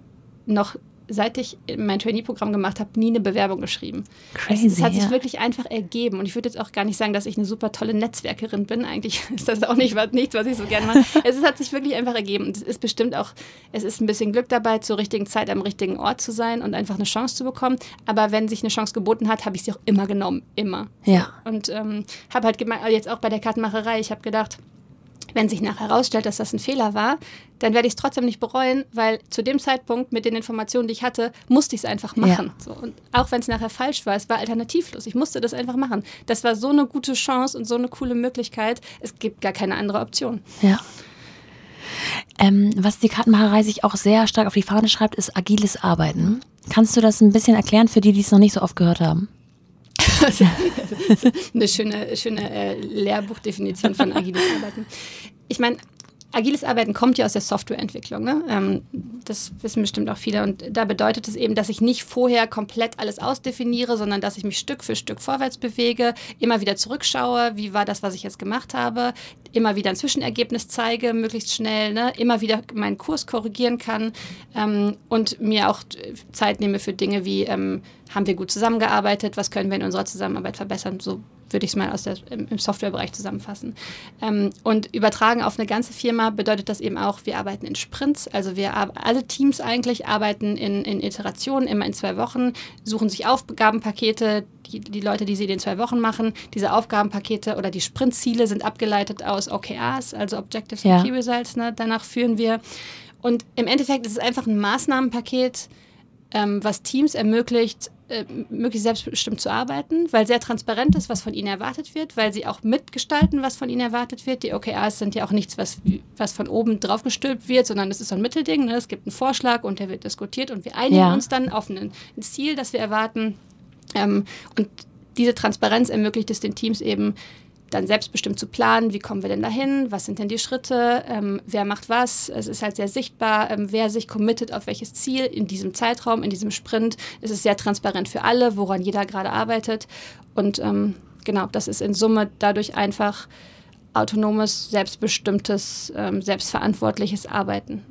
noch seit ich mein Trainee-Programm gemacht habe, nie eine Bewerbung geschrieben. Crazy, es, es hat sich ja. wirklich einfach ergeben. Und ich würde jetzt auch gar nicht sagen, dass ich eine super tolle Netzwerkerin bin. Eigentlich ist das auch nicht nichts, was ich so gerne mache. es hat sich wirklich einfach ergeben. Und es ist bestimmt auch, es ist ein bisschen Glück dabei, zur richtigen Zeit am richtigen Ort zu sein und einfach eine Chance zu bekommen. Aber wenn sich eine Chance geboten hat, habe ich sie auch immer genommen. Immer. Ja. Und ähm, habe halt gemeint, jetzt auch bei der Kartenmacherei, ich habe gedacht, wenn sich nachher herausstellt, dass das ein Fehler war, dann werde ich es trotzdem nicht bereuen, weil zu dem Zeitpunkt mit den Informationen, die ich hatte, musste ich es einfach machen. Ja. So, und auch wenn es nachher falsch war, es war alternativlos. Ich musste das einfach machen. Das war so eine gute Chance und so eine coole Möglichkeit. Es gibt gar keine andere Option. Ja. Ähm, was die Kartenmacherei sich auch sehr stark auf die Fahne schreibt, ist agiles Arbeiten. Kannst du das ein bisschen erklären für die, die es noch nicht so oft gehört haben? eine schöne, schöne äh, Lehrbuchdefinition von agiles Arbeiten. Ich meine, agiles Arbeiten kommt ja aus der Softwareentwicklung. Ne? Ähm, das wissen bestimmt auch viele. Und da bedeutet es eben, dass ich nicht vorher komplett alles ausdefiniere, sondern dass ich mich Stück für Stück vorwärts bewege, immer wieder zurückschaue, wie war das, was ich jetzt gemacht habe, immer wieder ein Zwischenergebnis zeige, möglichst schnell, ne? immer wieder meinen Kurs korrigieren kann ähm, und mir auch Zeit nehme für Dinge wie, ähm, haben wir gut zusammengearbeitet, was können wir in unserer Zusammenarbeit verbessern, so würde ich es mal aus der, im, Softwarebereich zusammenfassen. Ähm, und übertragen auf eine ganze Firma bedeutet das eben auch, wir arbeiten in Sprints. Also wir alle Teams eigentlich arbeiten in, in Iterationen, immer in zwei Wochen, suchen sich Aufgabenpakete, die, die Leute, die sie in den zwei Wochen machen. Diese Aufgabenpakete oder die Sprintziele sind abgeleitet aus OKRs, also Objectives ja. and Key Results. Ne? Danach führen wir. Und im Endeffekt ist es einfach ein Maßnahmenpaket, ähm, was Teams ermöglicht, äh, möglichst selbstbestimmt zu arbeiten, weil sehr transparent ist, was von ihnen erwartet wird, weil sie auch mitgestalten, was von ihnen erwartet wird. Die OKRs sind ja auch nichts, was, was von oben drauf gestülpt wird, sondern es ist so ein Mittelding. Ne? Es gibt einen Vorschlag und der wird diskutiert und wir einigen ja. uns dann auf ein, ein Ziel, das wir erwarten. Ähm, und diese Transparenz ermöglicht es den Teams eben, dann selbstbestimmt zu planen, wie kommen wir denn dahin, was sind denn die Schritte, ähm, wer macht was. Es ist halt sehr sichtbar, ähm, wer sich committet auf welches Ziel in diesem Zeitraum, in diesem Sprint. Es ist sehr transparent für alle, woran jeder gerade arbeitet. Und ähm, genau, das ist in Summe dadurch einfach autonomes, selbstbestimmtes, ähm, selbstverantwortliches Arbeiten.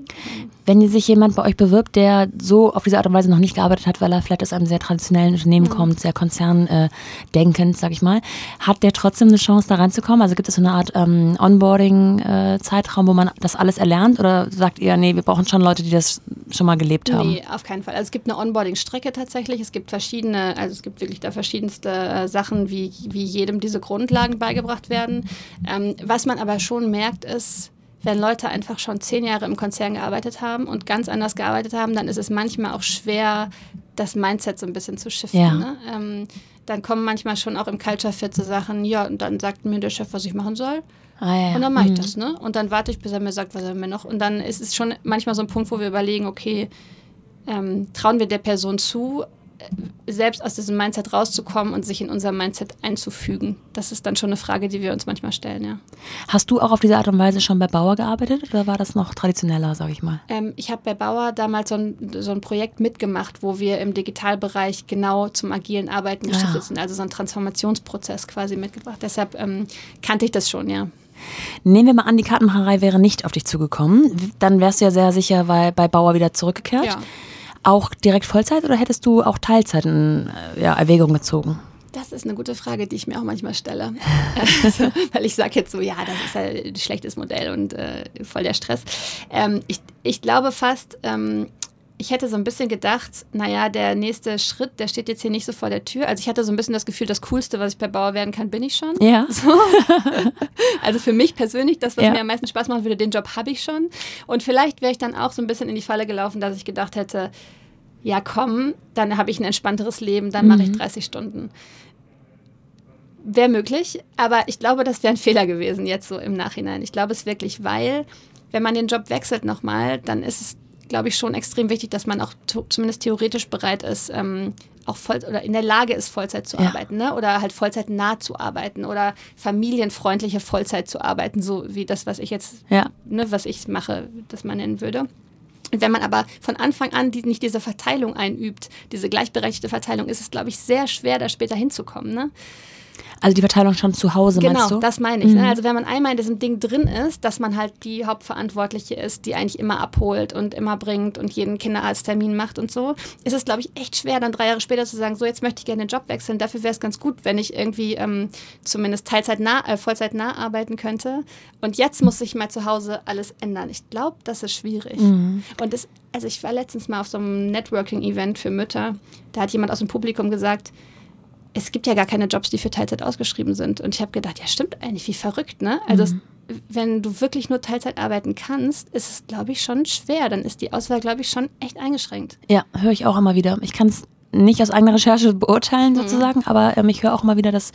Wenn sich jemand bei euch bewirbt, der so auf diese Art und Weise noch nicht gearbeitet hat, weil er vielleicht aus einem sehr traditionellen Unternehmen mhm. kommt, sehr konzerndenkend, sag ich mal, hat der trotzdem eine Chance, da reinzukommen? Also gibt es so eine Art ähm, Onboarding-Zeitraum, wo man das alles erlernt? Oder sagt ihr, nee, wir brauchen schon Leute, die das schon mal gelebt haben? Nee, auf keinen Fall. Also es gibt eine Onboarding-Strecke tatsächlich. Es gibt verschiedene, also es gibt wirklich da verschiedenste äh, Sachen, wie, wie jedem diese Grundlagen beigebracht werden. Ähm, was man aber schon merkt, ist, wenn Leute einfach schon zehn Jahre im Konzern gearbeitet haben und ganz anders gearbeitet haben, dann ist es manchmal auch schwer, das Mindset so ein bisschen zu shiften. Ja. Ne? Ähm, dann kommen manchmal schon auch im Culture Fit so Sachen, ja, und dann sagt mir der Chef, was ich machen soll. Ah, ja. Und dann mache ich mhm. das, ne? Und dann warte ich, bis er mir sagt, was er mir noch. Und dann ist es schon manchmal so ein Punkt, wo wir überlegen, okay, ähm, trauen wir der Person zu, selbst aus diesem Mindset rauszukommen und sich in unser Mindset einzufügen. Das ist dann schon eine Frage, die wir uns manchmal stellen, ja. Hast du auch auf diese Art und Weise schon bei Bauer gearbeitet oder war das noch traditioneller, sage ich mal? Ähm, ich habe bei Bauer damals so ein, so ein Projekt mitgemacht, wo wir im Digitalbereich genau zum agilen Arbeiten ah. geschiftet sind, also so einen Transformationsprozess quasi mitgebracht. Deshalb ähm, kannte ich das schon, ja. Nehmen wir mal an, die Kartenmacherei wäre nicht auf dich zugekommen. Dann wärst du ja sehr sicher weil bei Bauer wieder zurückgekehrt. Ja. Auch direkt Vollzeit oder hättest du auch Teilzeit in äh, ja, Erwägung gezogen? Das ist eine gute Frage, die ich mir auch manchmal stelle. also, weil ich sage jetzt so, ja, das ist ein schlechtes Modell und äh, voll der Stress. Ähm, ich, ich glaube fast, ähm, ich hätte so ein bisschen gedacht, naja, der nächste Schritt, der steht jetzt hier nicht so vor der Tür. Also ich hatte so ein bisschen das Gefühl, das Coolste, was ich bei Bauer werden kann, bin ich schon. Ja. So. Also für mich persönlich, das, was ja. mir am meisten Spaß machen würde, den Job habe ich schon. Und vielleicht wäre ich dann auch so ein bisschen in die Falle gelaufen, dass ich gedacht hätte, ja komm, dann habe ich ein entspannteres Leben, dann mhm. mache ich 30 Stunden. Wäre möglich, aber ich glaube, das wäre ein Fehler gewesen jetzt so im Nachhinein. Ich glaube es wirklich, weil wenn man den Job wechselt nochmal, dann ist es glaube ich, schon extrem wichtig, dass man auch zumindest theoretisch bereit ist, ähm, auch voll oder in der Lage ist, Vollzeit zu ja. arbeiten, ne? Oder halt Vollzeit nah zu arbeiten oder familienfreundliche Vollzeit zu arbeiten, so wie das, was ich jetzt, ja. ne, was ich mache, das man nennen würde. Und wenn man aber von Anfang an die, nicht diese Verteilung einübt, diese gleichberechtigte Verteilung, ist es, glaube ich, sehr schwer, da später hinzukommen. Ne? Also die Verteilung schon zu Hause, genau, meinst du? Genau, das meine ich. Ne? Mhm. Ne? Also wenn man einmal in diesem Ding drin ist, dass man halt die Hauptverantwortliche ist, die eigentlich immer abholt und immer bringt und jeden Kinderarzttermin macht und so, ist es, glaube ich, echt schwer, dann drei Jahre später zu sagen, so jetzt möchte ich gerne den Job wechseln. Dafür wäre es ganz gut, wenn ich irgendwie ähm, zumindest Teilzeit nah, äh, Vollzeit nah arbeiten könnte. Und jetzt muss ich mal zu Hause alles ändern. Ich glaube, das ist schwierig. Mhm. Und das, also ich war letztens mal auf so einem Networking-Event für Mütter. Da hat jemand aus dem Publikum gesagt, es gibt ja gar keine Jobs, die für Teilzeit ausgeschrieben sind. Und ich habe gedacht, ja, stimmt eigentlich, wie verrückt, ne? Also, mhm. es, wenn du wirklich nur Teilzeit arbeiten kannst, ist es, glaube ich, schon schwer. Dann ist die Auswahl, glaube ich, schon echt eingeschränkt. Ja, höre ich auch immer wieder. Ich kann es nicht aus eigener Recherche beurteilen, mhm. sozusagen, mhm. aber ähm, ich höre auch immer wieder, dass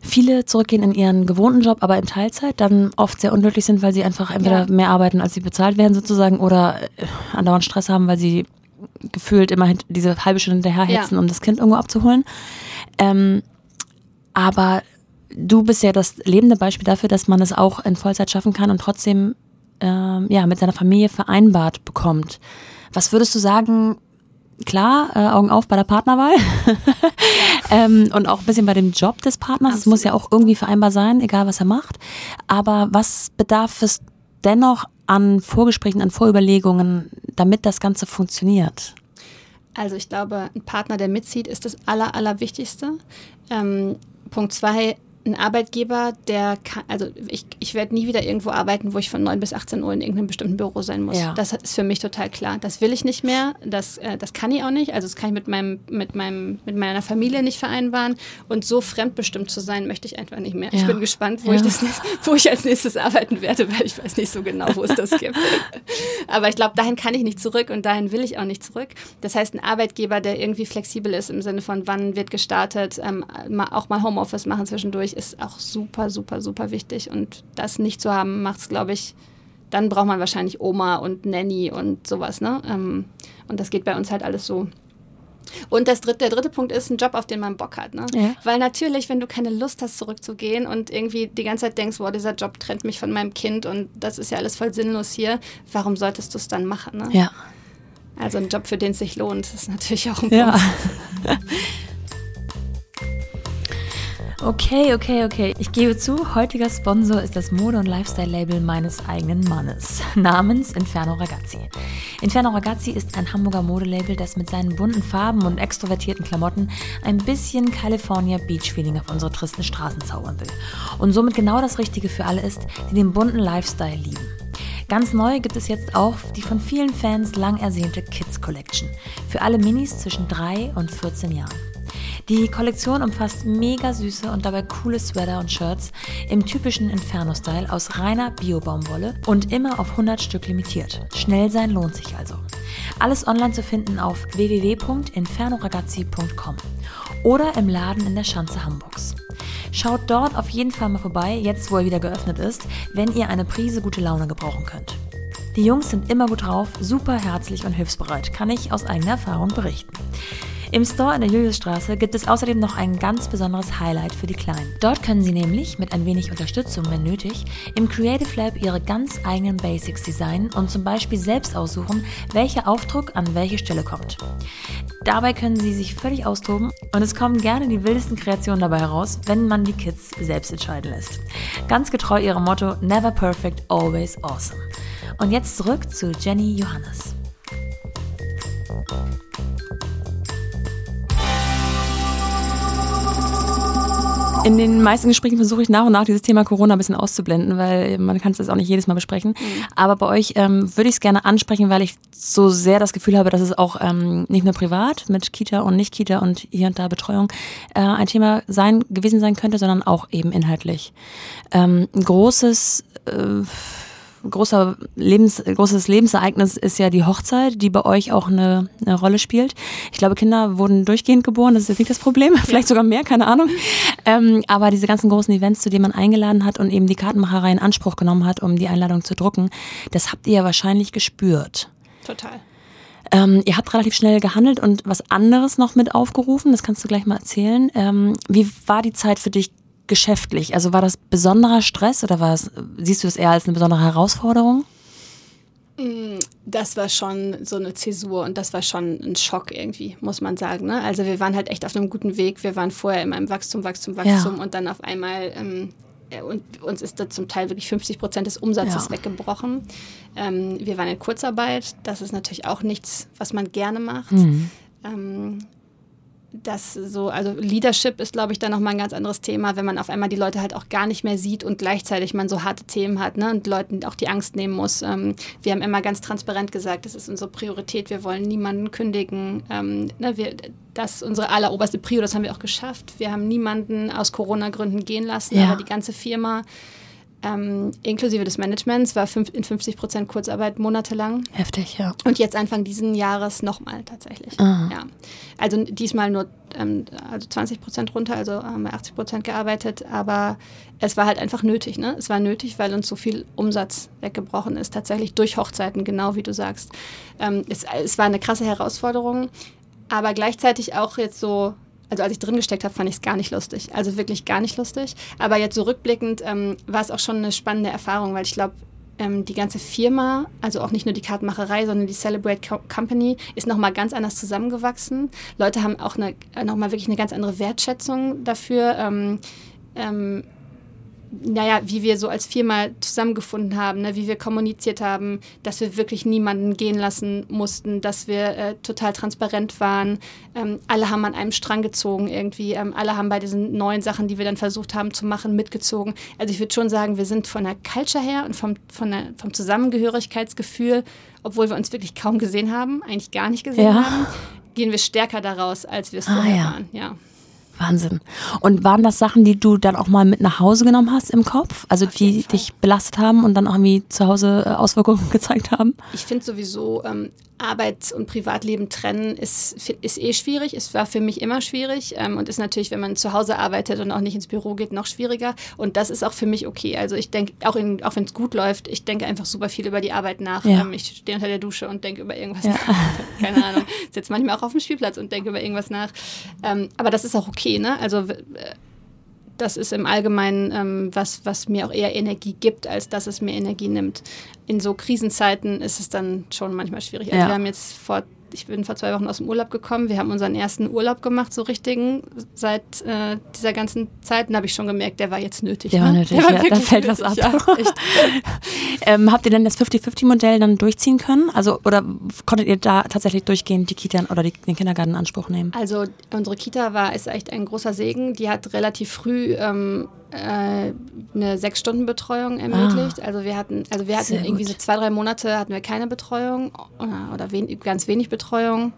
viele zurückgehen in ihren gewohnten Job, aber in Teilzeit, dann oft sehr unglücklich sind, weil sie einfach entweder ja. mehr arbeiten, als sie bezahlt werden, sozusagen, oder äh, andauernd Stress haben, weil sie gefühlt immer diese halbe Stunde hinterherhetzen, ja. um das Kind irgendwo abzuholen. Ähm, aber du bist ja das lebende Beispiel dafür, dass man es auch in Vollzeit schaffen kann und trotzdem ähm, ja, mit seiner Familie vereinbart bekommt. Was würdest du sagen, klar, äh, Augen auf bei der Partnerwahl ähm, und auch ein bisschen bei dem Job des Partners. Es muss ja auch irgendwie vereinbar sein, egal was er macht. Aber was bedarf es dennoch an Vorgesprächen, an Vorüberlegungen, damit das Ganze funktioniert? Also ich glaube, ein Partner, der mitzieht, ist das Aller, Allerwichtigste. Ähm, Punkt zwei, ein Arbeitgeber, der kann, also ich, ich werde nie wieder irgendwo arbeiten, wo ich von 9 bis 18 Uhr in irgendeinem bestimmten Büro sein muss. Ja. Das ist für mich total klar. Das will ich nicht mehr. Das, äh, das kann ich auch nicht. Also das kann ich mit, meinem, mit, meinem, mit meiner Familie nicht vereinbaren. Und so fremdbestimmt zu sein, möchte ich einfach nicht mehr. Ja. Ich bin gespannt, wo, ja. ich das, wo ich als nächstes arbeiten werde, weil ich weiß nicht so genau, wo es das gibt. Aber ich glaube, dahin kann ich nicht zurück und dahin will ich auch nicht zurück. Das heißt, ein Arbeitgeber, der irgendwie flexibel ist im Sinne von, wann wird gestartet, ähm, auch mal Homeoffice machen zwischendurch, ist auch super, super, super wichtig. Und das nicht zu haben, macht es, glaube ich, dann braucht man wahrscheinlich Oma und Nanny und sowas. Ne? Ähm, und das geht bei uns halt alles so. Und das dritte, der dritte Punkt ist ein Job, auf den man Bock hat. Ne? Ja. Weil natürlich, wenn du keine Lust hast, zurückzugehen und irgendwie die ganze Zeit denkst, wow, dieser Job trennt mich von meinem Kind und das ist ja alles voll sinnlos hier, warum solltest du es dann machen? Ne? Ja. Also ein Job, für den es sich lohnt, ist natürlich auch ein Punkt. Ja. Okay, okay, okay. Ich gebe zu, heutiger Sponsor ist das Mode- und Lifestyle-Label meines eigenen Mannes, namens Inferno Ragazzi. Inferno Ragazzi ist ein Hamburger Modelabel, das mit seinen bunten Farben und extrovertierten Klamotten ein bisschen California Beach-Feeling auf unsere tristen Straßen zaubern will. Und somit genau das Richtige für alle ist, die den bunten Lifestyle lieben. Ganz neu gibt es jetzt auch die von vielen Fans lang ersehnte Kids Collection. Für alle Minis zwischen 3 und 14 Jahren. Die Kollektion umfasst mega süße und dabei coole Sweater und Shirts im typischen Inferno-Style aus reiner Bio-Baumwolle und immer auf 100 Stück limitiert. Schnell sein lohnt sich also. Alles online zu finden auf www.infernoragazzi.com oder im Laden in der Schanze Hamburgs. Schaut dort auf jeden Fall mal vorbei, jetzt wo er wieder geöffnet ist, wenn ihr eine Prise gute Laune gebrauchen könnt. Die Jungs sind immer gut drauf, super herzlich und hilfsbereit, kann ich aus eigener Erfahrung berichten. Im Store in der Juliusstraße gibt es außerdem noch ein ganz besonderes Highlight für die Kleinen. Dort können sie nämlich mit ein wenig Unterstützung, wenn nötig, im Creative Lab ihre ganz eigenen Basics designen und zum Beispiel selbst aussuchen, welcher Aufdruck an welche Stelle kommt. Dabei können sie sich völlig austoben und es kommen gerne die wildesten Kreationen dabei heraus, wenn man die Kids selbst entscheiden lässt. Ganz getreu ihrem Motto Never Perfect, Always Awesome. Und jetzt zurück zu Jenny Johannes. In den meisten Gesprächen versuche ich nach und nach dieses Thema Corona ein bisschen auszublenden, weil man kann es jetzt auch nicht jedes Mal besprechen. Mhm. Aber bei euch ähm, würde ich es gerne ansprechen, weil ich so sehr das Gefühl habe, dass es auch ähm, nicht nur privat mit Kita und Nicht-Kita und hier und da Betreuung äh, ein Thema sein gewesen sein könnte, sondern auch eben inhaltlich. Ähm, ein großes äh, großer Lebens, großes Lebensereignis ist ja die Hochzeit, die bei euch auch eine, eine, Rolle spielt. Ich glaube, Kinder wurden durchgehend geboren, das ist jetzt nicht das Problem, vielleicht sogar mehr, keine Ahnung. Ähm, aber diese ganzen großen Events, zu denen man eingeladen hat und eben die Kartenmacherei in Anspruch genommen hat, um die Einladung zu drucken, das habt ihr ja wahrscheinlich gespürt. Total. Ähm, ihr habt relativ schnell gehandelt und was anderes noch mit aufgerufen, das kannst du gleich mal erzählen. Ähm, wie war die Zeit für dich geschäftlich? Also war das besonderer Stress oder war es, siehst du es eher als eine besondere Herausforderung? Mm, das war schon so eine Zäsur und das war schon ein Schock irgendwie, muss man sagen. Ne? Also wir waren halt echt auf einem guten Weg. Wir waren vorher in einem Wachstum, Wachstum, Wachstum ja. und dann auf einmal ähm, und uns ist da zum Teil wirklich 50 Prozent des Umsatzes ja. weggebrochen. Ähm, wir waren in Kurzarbeit. Das ist natürlich auch nichts, was man gerne macht. Mhm. Ähm, das so, also Leadership ist, glaube ich, dann nochmal ein ganz anderes Thema, wenn man auf einmal die Leute halt auch gar nicht mehr sieht und gleichzeitig man so harte Themen hat ne, und Leuten auch die Angst nehmen muss. Ähm, wir haben immer ganz transparent gesagt, das ist unsere Priorität, wir wollen niemanden kündigen. Ähm, ne, wir, das ist unsere alleroberste Prio, das haben wir auch geschafft. Wir haben niemanden aus Corona-Gründen gehen lassen, ja. aber die ganze Firma ähm, inklusive des Managements, war fünf, in 50 Prozent Kurzarbeit monatelang. Heftig, ja. Und jetzt Anfang diesen Jahres nochmal tatsächlich. Aha. Ja. Also diesmal nur ähm, also 20 Prozent runter, also haben wir 80 Prozent gearbeitet, aber es war halt einfach nötig. Ne? Es war nötig, weil uns so viel Umsatz weggebrochen ist, tatsächlich durch Hochzeiten, genau wie du sagst. Ähm, es, es war eine krasse Herausforderung, aber gleichzeitig auch jetzt so also als ich drin gesteckt habe, fand ich es gar nicht lustig. Also wirklich gar nicht lustig. Aber jetzt so rückblickend ähm, war es auch schon eine spannende Erfahrung, weil ich glaube, ähm, die ganze Firma, also auch nicht nur die Kartenmacherei, sondern die Celebrate Co Company, ist nochmal ganz anders zusammengewachsen. Leute haben auch nochmal wirklich eine ganz andere Wertschätzung dafür. Ähm, ähm, naja, wie wir so als Firma zusammengefunden haben, ne, wie wir kommuniziert haben, dass wir wirklich niemanden gehen lassen mussten, dass wir äh, total transparent waren. Ähm, alle haben an einem Strang gezogen irgendwie. Ähm, alle haben bei diesen neuen Sachen, die wir dann versucht haben zu machen, mitgezogen. Also ich würde schon sagen, wir sind von der Culture her und vom, von der, vom Zusammengehörigkeitsgefühl, obwohl wir uns wirklich kaum gesehen haben, eigentlich gar nicht gesehen ja. haben, gehen wir stärker daraus, als wir es ah, vorher ja. waren. Ja. Wahnsinn. Und waren das Sachen, die du dann auch mal mit nach Hause genommen hast im Kopf? Also die dich belastet haben und dann auch irgendwie zu Hause äh, Auswirkungen gezeigt haben? Ich finde sowieso, ähm, Arbeit und Privatleben trennen ist, ist eh schwierig. Es war für mich immer schwierig ähm, und ist natürlich, wenn man zu Hause arbeitet und auch nicht ins Büro geht, noch schwieriger. Und das ist auch für mich okay. Also ich denke, auch, auch wenn es gut läuft, ich denke einfach super viel über die Arbeit nach. Ja. Ähm, ich stehe unter der Dusche und denke über irgendwas ja. nach. Keine Ahnung. Sitze manchmal auch auf dem Spielplatz und denke über irgendwas nach. Ähm, aber das ist auch okay, ne? Also das ist im Allgemeinen ähm, was, was mir auch eher Energie gibt, als dass es mir Energie nimmt. In so Krisenzeiten ist es dann schon manchmal schwierig. Also ja. wir haben jetzt vor ich bin vor zwei Wochen aus dem Urlaub gekommen. Wir haben unseren ersten Urlaub gemacht, so richtigen, seit äh, dieser ganzen Zeit. Und habe ich schon gemerkt, der war jetzt nötig. Der ne? war nötig, der war ja, da fällt nötig, was ab. Ja, ähm, habt ihr denn das 50-50-Modell dann durchziehen können? Also, oder konntet ihr da tatsächlich durchgehend die Kita oder die, den Kindergarten in Anspruch nehmen? Also, unsere Kita war, ist echt ein großer Segen. Die hat relativ früh ähm, äh, eine Sechs-Stunden-Betreuung ermöglicht. Ah, also wir hatten, also wir hatten irgendwie gut. so zwei, drei Monate hatten wir keine Betreuung oder, oder wen, ganz wenig Betreuung.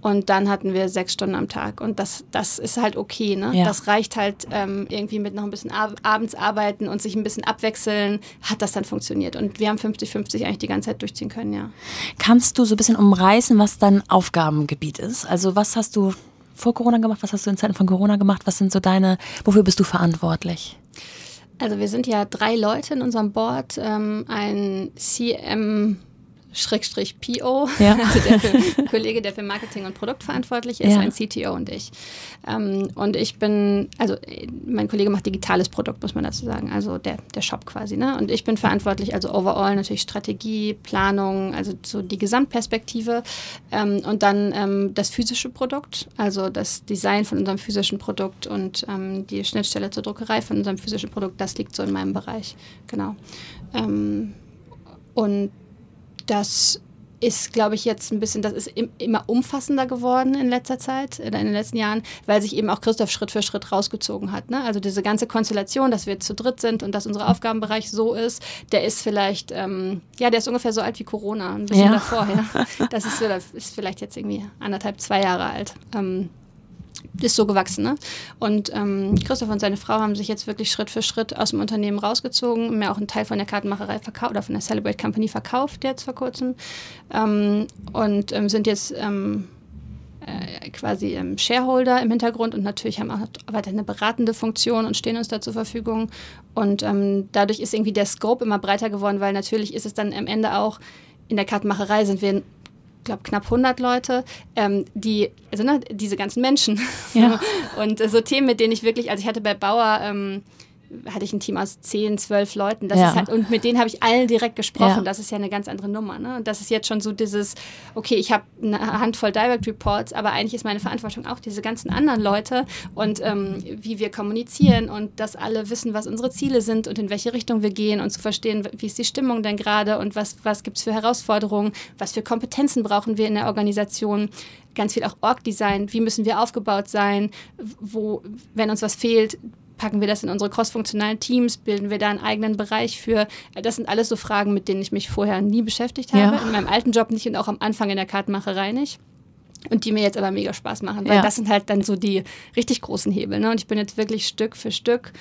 Und dann hatten wir sechs Stunden am Tag. Und das, das ist halt okay. Ne? Ja. Das reicht halt ähm, irgendwie mit noch ein bisschen ab abends arbeiten und sich ein bisschen abwechseln, hat das dann funktioniert. Und wir haben 50-50 eigentlich die ganze Zeit durchziehen können, ja. Kannst du so ein bisschen umreißen, was dein Aufgabengebiet ist? Also was hast du vor Corona gemacht? Was hast du in Zeiten von Corona gemacht? Was sind so deine, wofür bist du verantwortlich? Also wir sind ja drei Leute in unserem Board. Ähm, ein CM Schrägstrich PO, ja. also der für, Kollege, der für Marketing und Produkt verantwortlich ist, ja. ein CTO und ich. Ähm, und ich bin, also mein Kollege macht digitales Produkt, muss man dazu sagen, also der, der Shop quasi. Ne? Und ich bin verantwortlich, also overall natürlich Strategie, Planung, also so die Gesamtperspektive ähm, und dann ähm, das physische Produkt, also das Design von unserem physischen Produkt und ähm, die Schnittstelle zur Druckerei von unserem physischen Produkt, das liegt so in meinem Bereich. Genau. Ähm, und das ist, glaube ich, jetzt ein bisschen, das ist immer umfassender geworden in letzter Zeit, in den letzten Jahren, weil sich eben auch Christoph Schritt für Schritt rausgezogen hat. Ne? Also diese ganze Konstellation, dass wir zu dritt sind und dass unser Aufgabenbereich so ist, der ist vielleicht, ähm, ja, der ist ungefähr so alt wie Corona, ein bisschen ja. davor. Ja? Das ist, ist vielleicht jetzt irgendwie anderthalb, zwei Jahre alt. Ähm, ist so gewachsen. Ne? Und ähm, Christoph und seine Frau haben sich jetzt wirklich Schritt für Schritt aus dem Unternehmen rausgezogen, mir auch einen Teil von der Kartenmacherei verkauft oder von der Celebrate Company verkauft jetzt vor kurzem ähm, und ähm, sind jetzt ähm, äh, quasi Shareholder im Hintergrund und natürlich haben auch weiter eine beratende Funktion und stehen uns da zur Verfügung. Und ähm, dadurch ist irgendwie der Scope immer breiter geworden, weil natürlich ist es dann am Ende auch in der Kartenmacherei sind wir glaube, knapp 100 Leute, ähm, die, also ne, diese ganzen Menschen. Ja. und äh, so Themen, mit denen ich wirklich, also ich hatte bei Bauer ähm, hatte ich ein Team aus zehn, zwölf Leuten. Das ja. ist halt, und mit denen habe ich allen direkt gesprochen. Ja. Das ist ja eine ganz andere Nummer. Ne? Und das ist jetzt schon so dieses, okay, ich habe eine Handvoll Direct Reports, aber eigentlich ist meine Verantwortung auch diese ganzen anderen Leute und ähm, wie wir kommunizieren und dass alle wissen, was unsere Ziele sind und in welche Richtung wir gehen und zu verstehen, wie ist die Stimmung denn gerade und was, was gibt es für Herausforderungen, was für Kompetenzen brauchen wir in der Organisation ganz viel auch Org-Design, wie müssen wir aufgebaut sein, wo, wenn uns was fehlt, packen wir das in unsere crossfunktionalen Teams, bilden wir da einen eigenen Bereich für. Das sind alles so Fragen, mit denen ich mich vorher nie beschäftigt habe, ja. in meinem alten Job nicht und auch am Anfang in der Kartenmacherei nicht. Und die mir jetzt aber mega Spaß machen, weil ja. das sind halt dann so die richtig großen Hebel. Ne? Und ich bin jetzt wirklich Stück für Stück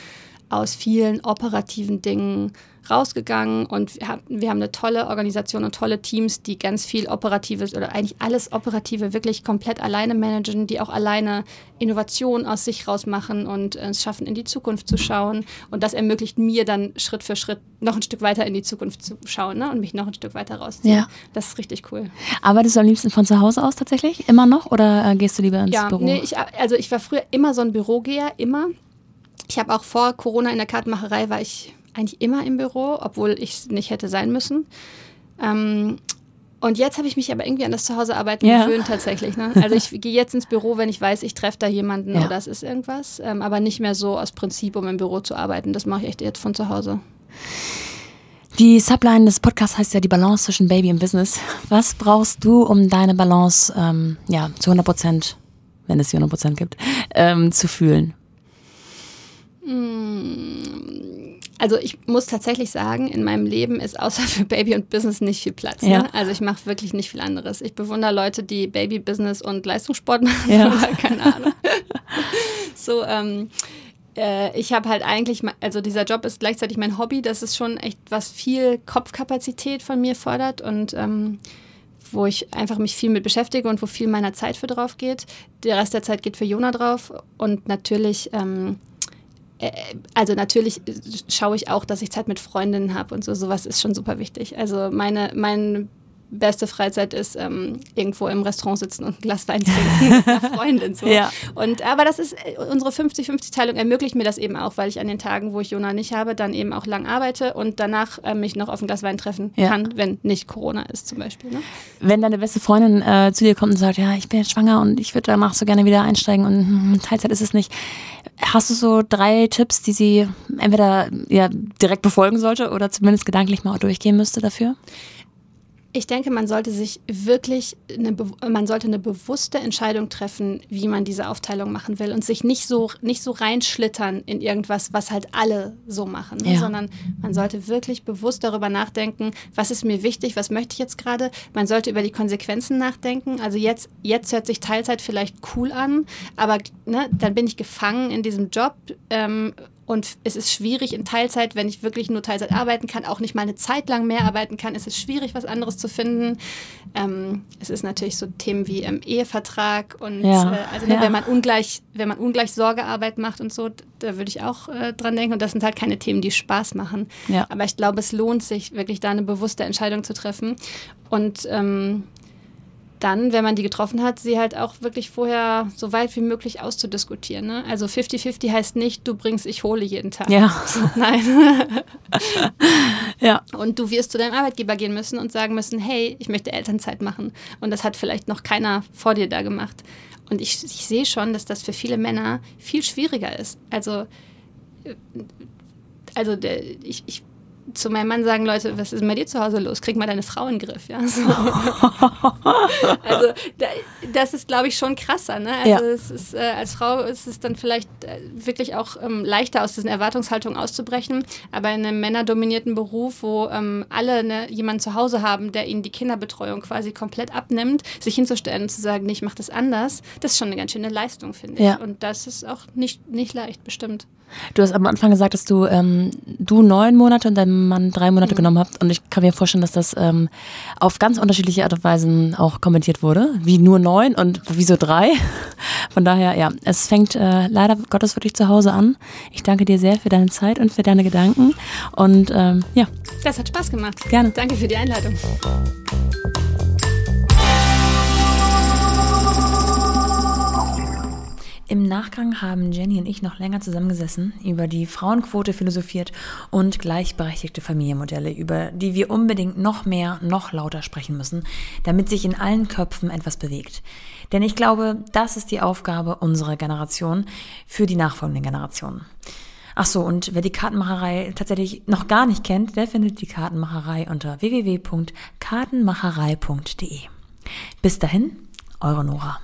aus vielen operativen Dingen rausgegangen und wir haben, eine tolle Organisation und tolle Teams, die ganz viel Operatives oder eigentlich alles Operative wirklich komplett alleine managen, die auch alleine Innovation aus sich rausmachen und es schaffen, in die Zukunft zu schauen. Und das ermöglicht mir dann Schritt für Schritt noch ein Stück weiter in die Zukunft zu schauen ne? und mich noch ein Stück weiter rausziehen. Ja. Das ist richtig cool. Arbeitest du am liebsten von zu Hause aus tatsächlich? Immer noch? Oder äh, gehst du lieber ins ja, Büro? Nee, ich, also ich war früher immer so ein Bürogeher, immer. Ich habe auch vor Corona in der Kartenmacherei war ich eigentlich immer im Büro, obwohl ich es nicht hätte sein müssen. Ähm, Und jetzt habe ich mich aber irgendwie an das Zuhausearbeiten Ja. gewöhnt tatsächlich. Ne? Also ich gehe jetzt ins Büro, wenn ich weiß, ich treffe da jemanden Ja. oder es ist irgendwas, ähm, aber nicht mehr so aus Prinzip, um im Büro zu arbeiten. Das mache ich echt jetzt von zu Hause. Die Subline des Podcasts heißt ja die Balance zwischen Baby und Business. Was brauchst du, um deine Balance ähm, ja, zu 100 Prozent, wenn es die 100 Prozent gibt, ähm, zu fühlen? Also ich muss tatsächlich sagen, in meinem Leben ist außer für Baby und Business nicht viel Platz. Ja. Ne? Also ich mache wirklich nicht viel anderes. Ich bewundere Leute, die Baby, Business und Leistungssport machen. Ja. Keine Ahnung. so, ähm, äh, ich habe halt eigentlich, also dieser Job ist gleichzeitig mein Hobby. Das ist schon echt, was viel Kopfkapazität von mir fordert und ähm, wo ich einfach mich viel mit beschäftige und wo viel meiner Zeit für drauf geht. Der Rest der Zeit geht für Jona drauf und natürlich ähm, äh, also natürlich äh, schaue ich auch, dass ich Zeit mit Freundinnen habe und so. Sowas ist schon super wichtig. Also meine, meine beste Freizeit ist ähm, irgendwo im Restaurant sitzen und ein Glas Wein trinken mit einer Freundin. So. Ja. Und, aber das ist, äh, unsere 50-50-Teilung ermöglicht mir das eben auch, weil ich an den Tagen, wo ich Jona nicht habe, dann eben auch lang arbeite und danach äh, mich noch auf ein Glas Wein treffen Ja. kann, wenn nicht Corona ist zum Beispiel. Ne? Wenn deine beste Freundin äh, zu dir kommt und sagt, ja, ich bin jetzt schwanger und ich würde danach so gerne wieder einsteigen und hm, Teilzeit ist es nicht. Hast du so drei Tipps, die sie entweder ja, direkt befolgen sollte oder zumindest gedanklich mal durchgehen müsste dafür? Ich denke, man sollte sich wirklich, eine, man sollte eine bewusste Entscheidung treffen, wie man diese Aufteilung machen will und sich nicht so, nicht so reinschlittern in irgendwas, was halt alle so machen, ne? Ja. sondern man sollte wirklich bewusst darüber nachdenken, was ist mir wichtig, was möchte ich jetzt gerade. Man sollte über die Konsequenzen nachdenken. Also jetzt, jetzt hört sich Teilzeit vielleicht cool an, aber ne, dann bin ich gefangen in diesem Job. Ähm, und es ist schwierig in Teilzeit, wenn ich wirklich nur Teilzeit arbeiten kann, auch nicht mal eine Zeit lang mehr arbeiten kann, ist es schwierig, was anderes zu finden. Ähm, es ist natürlich so Themen wie ähm, Ehevertrag und Ja, äh, also ne, ja. wenn man ungleich, wenn man ungleich Sorgearbeit macht und so, da würde ich auch äh, dran denken. Und das sind halt keine Themen, die Spaß machen. Ja. Aber ich glaube, es lohnt sich, wirklich da eine bewusste Entscheidung zu treffen. Und ähm, dann, wenn man die getroffen hat, sie halt auch wirklich vorher so weit wie möglich auszudiskutieren. Ne? Also 50-50 heißt nicht, du bringst, ich hole jeden Tag. Ja. Nein. Ja. Und du wirst zu deinem Arbeitgeber gehen müssen und sagen müssen, hey, ich möchte Elternzeit machen. Und das hat vielleicht noch keiner vor dir da gemacht. Und ich, ich sehe schon, dass das für viele Männer viel schwieriger ist. Also, äh, also ich, ich zu meinem Mann sagen, Leute, was ist denn bei dir zu Hause los? Krieg mal deine Frau in den Griff. Ja? So. also da, das ist, glaube ich, schon krasser. Ne? Also Ja. es ist, äh, als Frau ist es dann vielleicht äh, wirklich auch ähm, leichter, aus diesen Erwartungshaltungen auszubrechen. Aber in einem männerdominierten Beruf, wo ähm, alle ne, jemanden zu Hause haben, der ihnen die Kinderbetreuung quasi komplett abnimmt, sich hinzustellen und zu sagen, nee, ich mache das anders, das ist schon eine ganz schöne Leistung, finde Ja. ich. Und das ist auch nicht, nicht leicht, bestimmt. Du hast am Anfang gesagt, dass du ähm, du neun Monate und dein Mann drei Monate genommen habt. Und ich kann mir vorstellen, dass das ähm, auf ganz unterschiedliche Art und Weisen auch kommentiert wurde. Wie nur neun und wieso drei. Von daher, ja, es fängt äh, leider Gottes wirklich zu Hause an. Ich danke dir sehr für deine Zeit und für deine Gedanken. Und ähm, ja, Das hat Spaß gemacht. Gerne. Danke für die Einladung. Im Nachgang haben Jenny und ich noch länger zusammengesessen, über die Frauenquote philosophiert und gleichberechtigte Familienmodelle, über die wir unbedingt noch mehr, noch lauter sprechen müssen, damit sich in allen Köpfen etwas bewegt. Denn ich glaube, das ist die Aufgabe unserer Generation für die nachfolgenden Generationen. Ach so, und wer die Kartenmacherei tatsächlich noch gar nicht kennt, der findet die Kartenmacherei unter www.kartenmacherei.de. Bis dahin, eure Nora.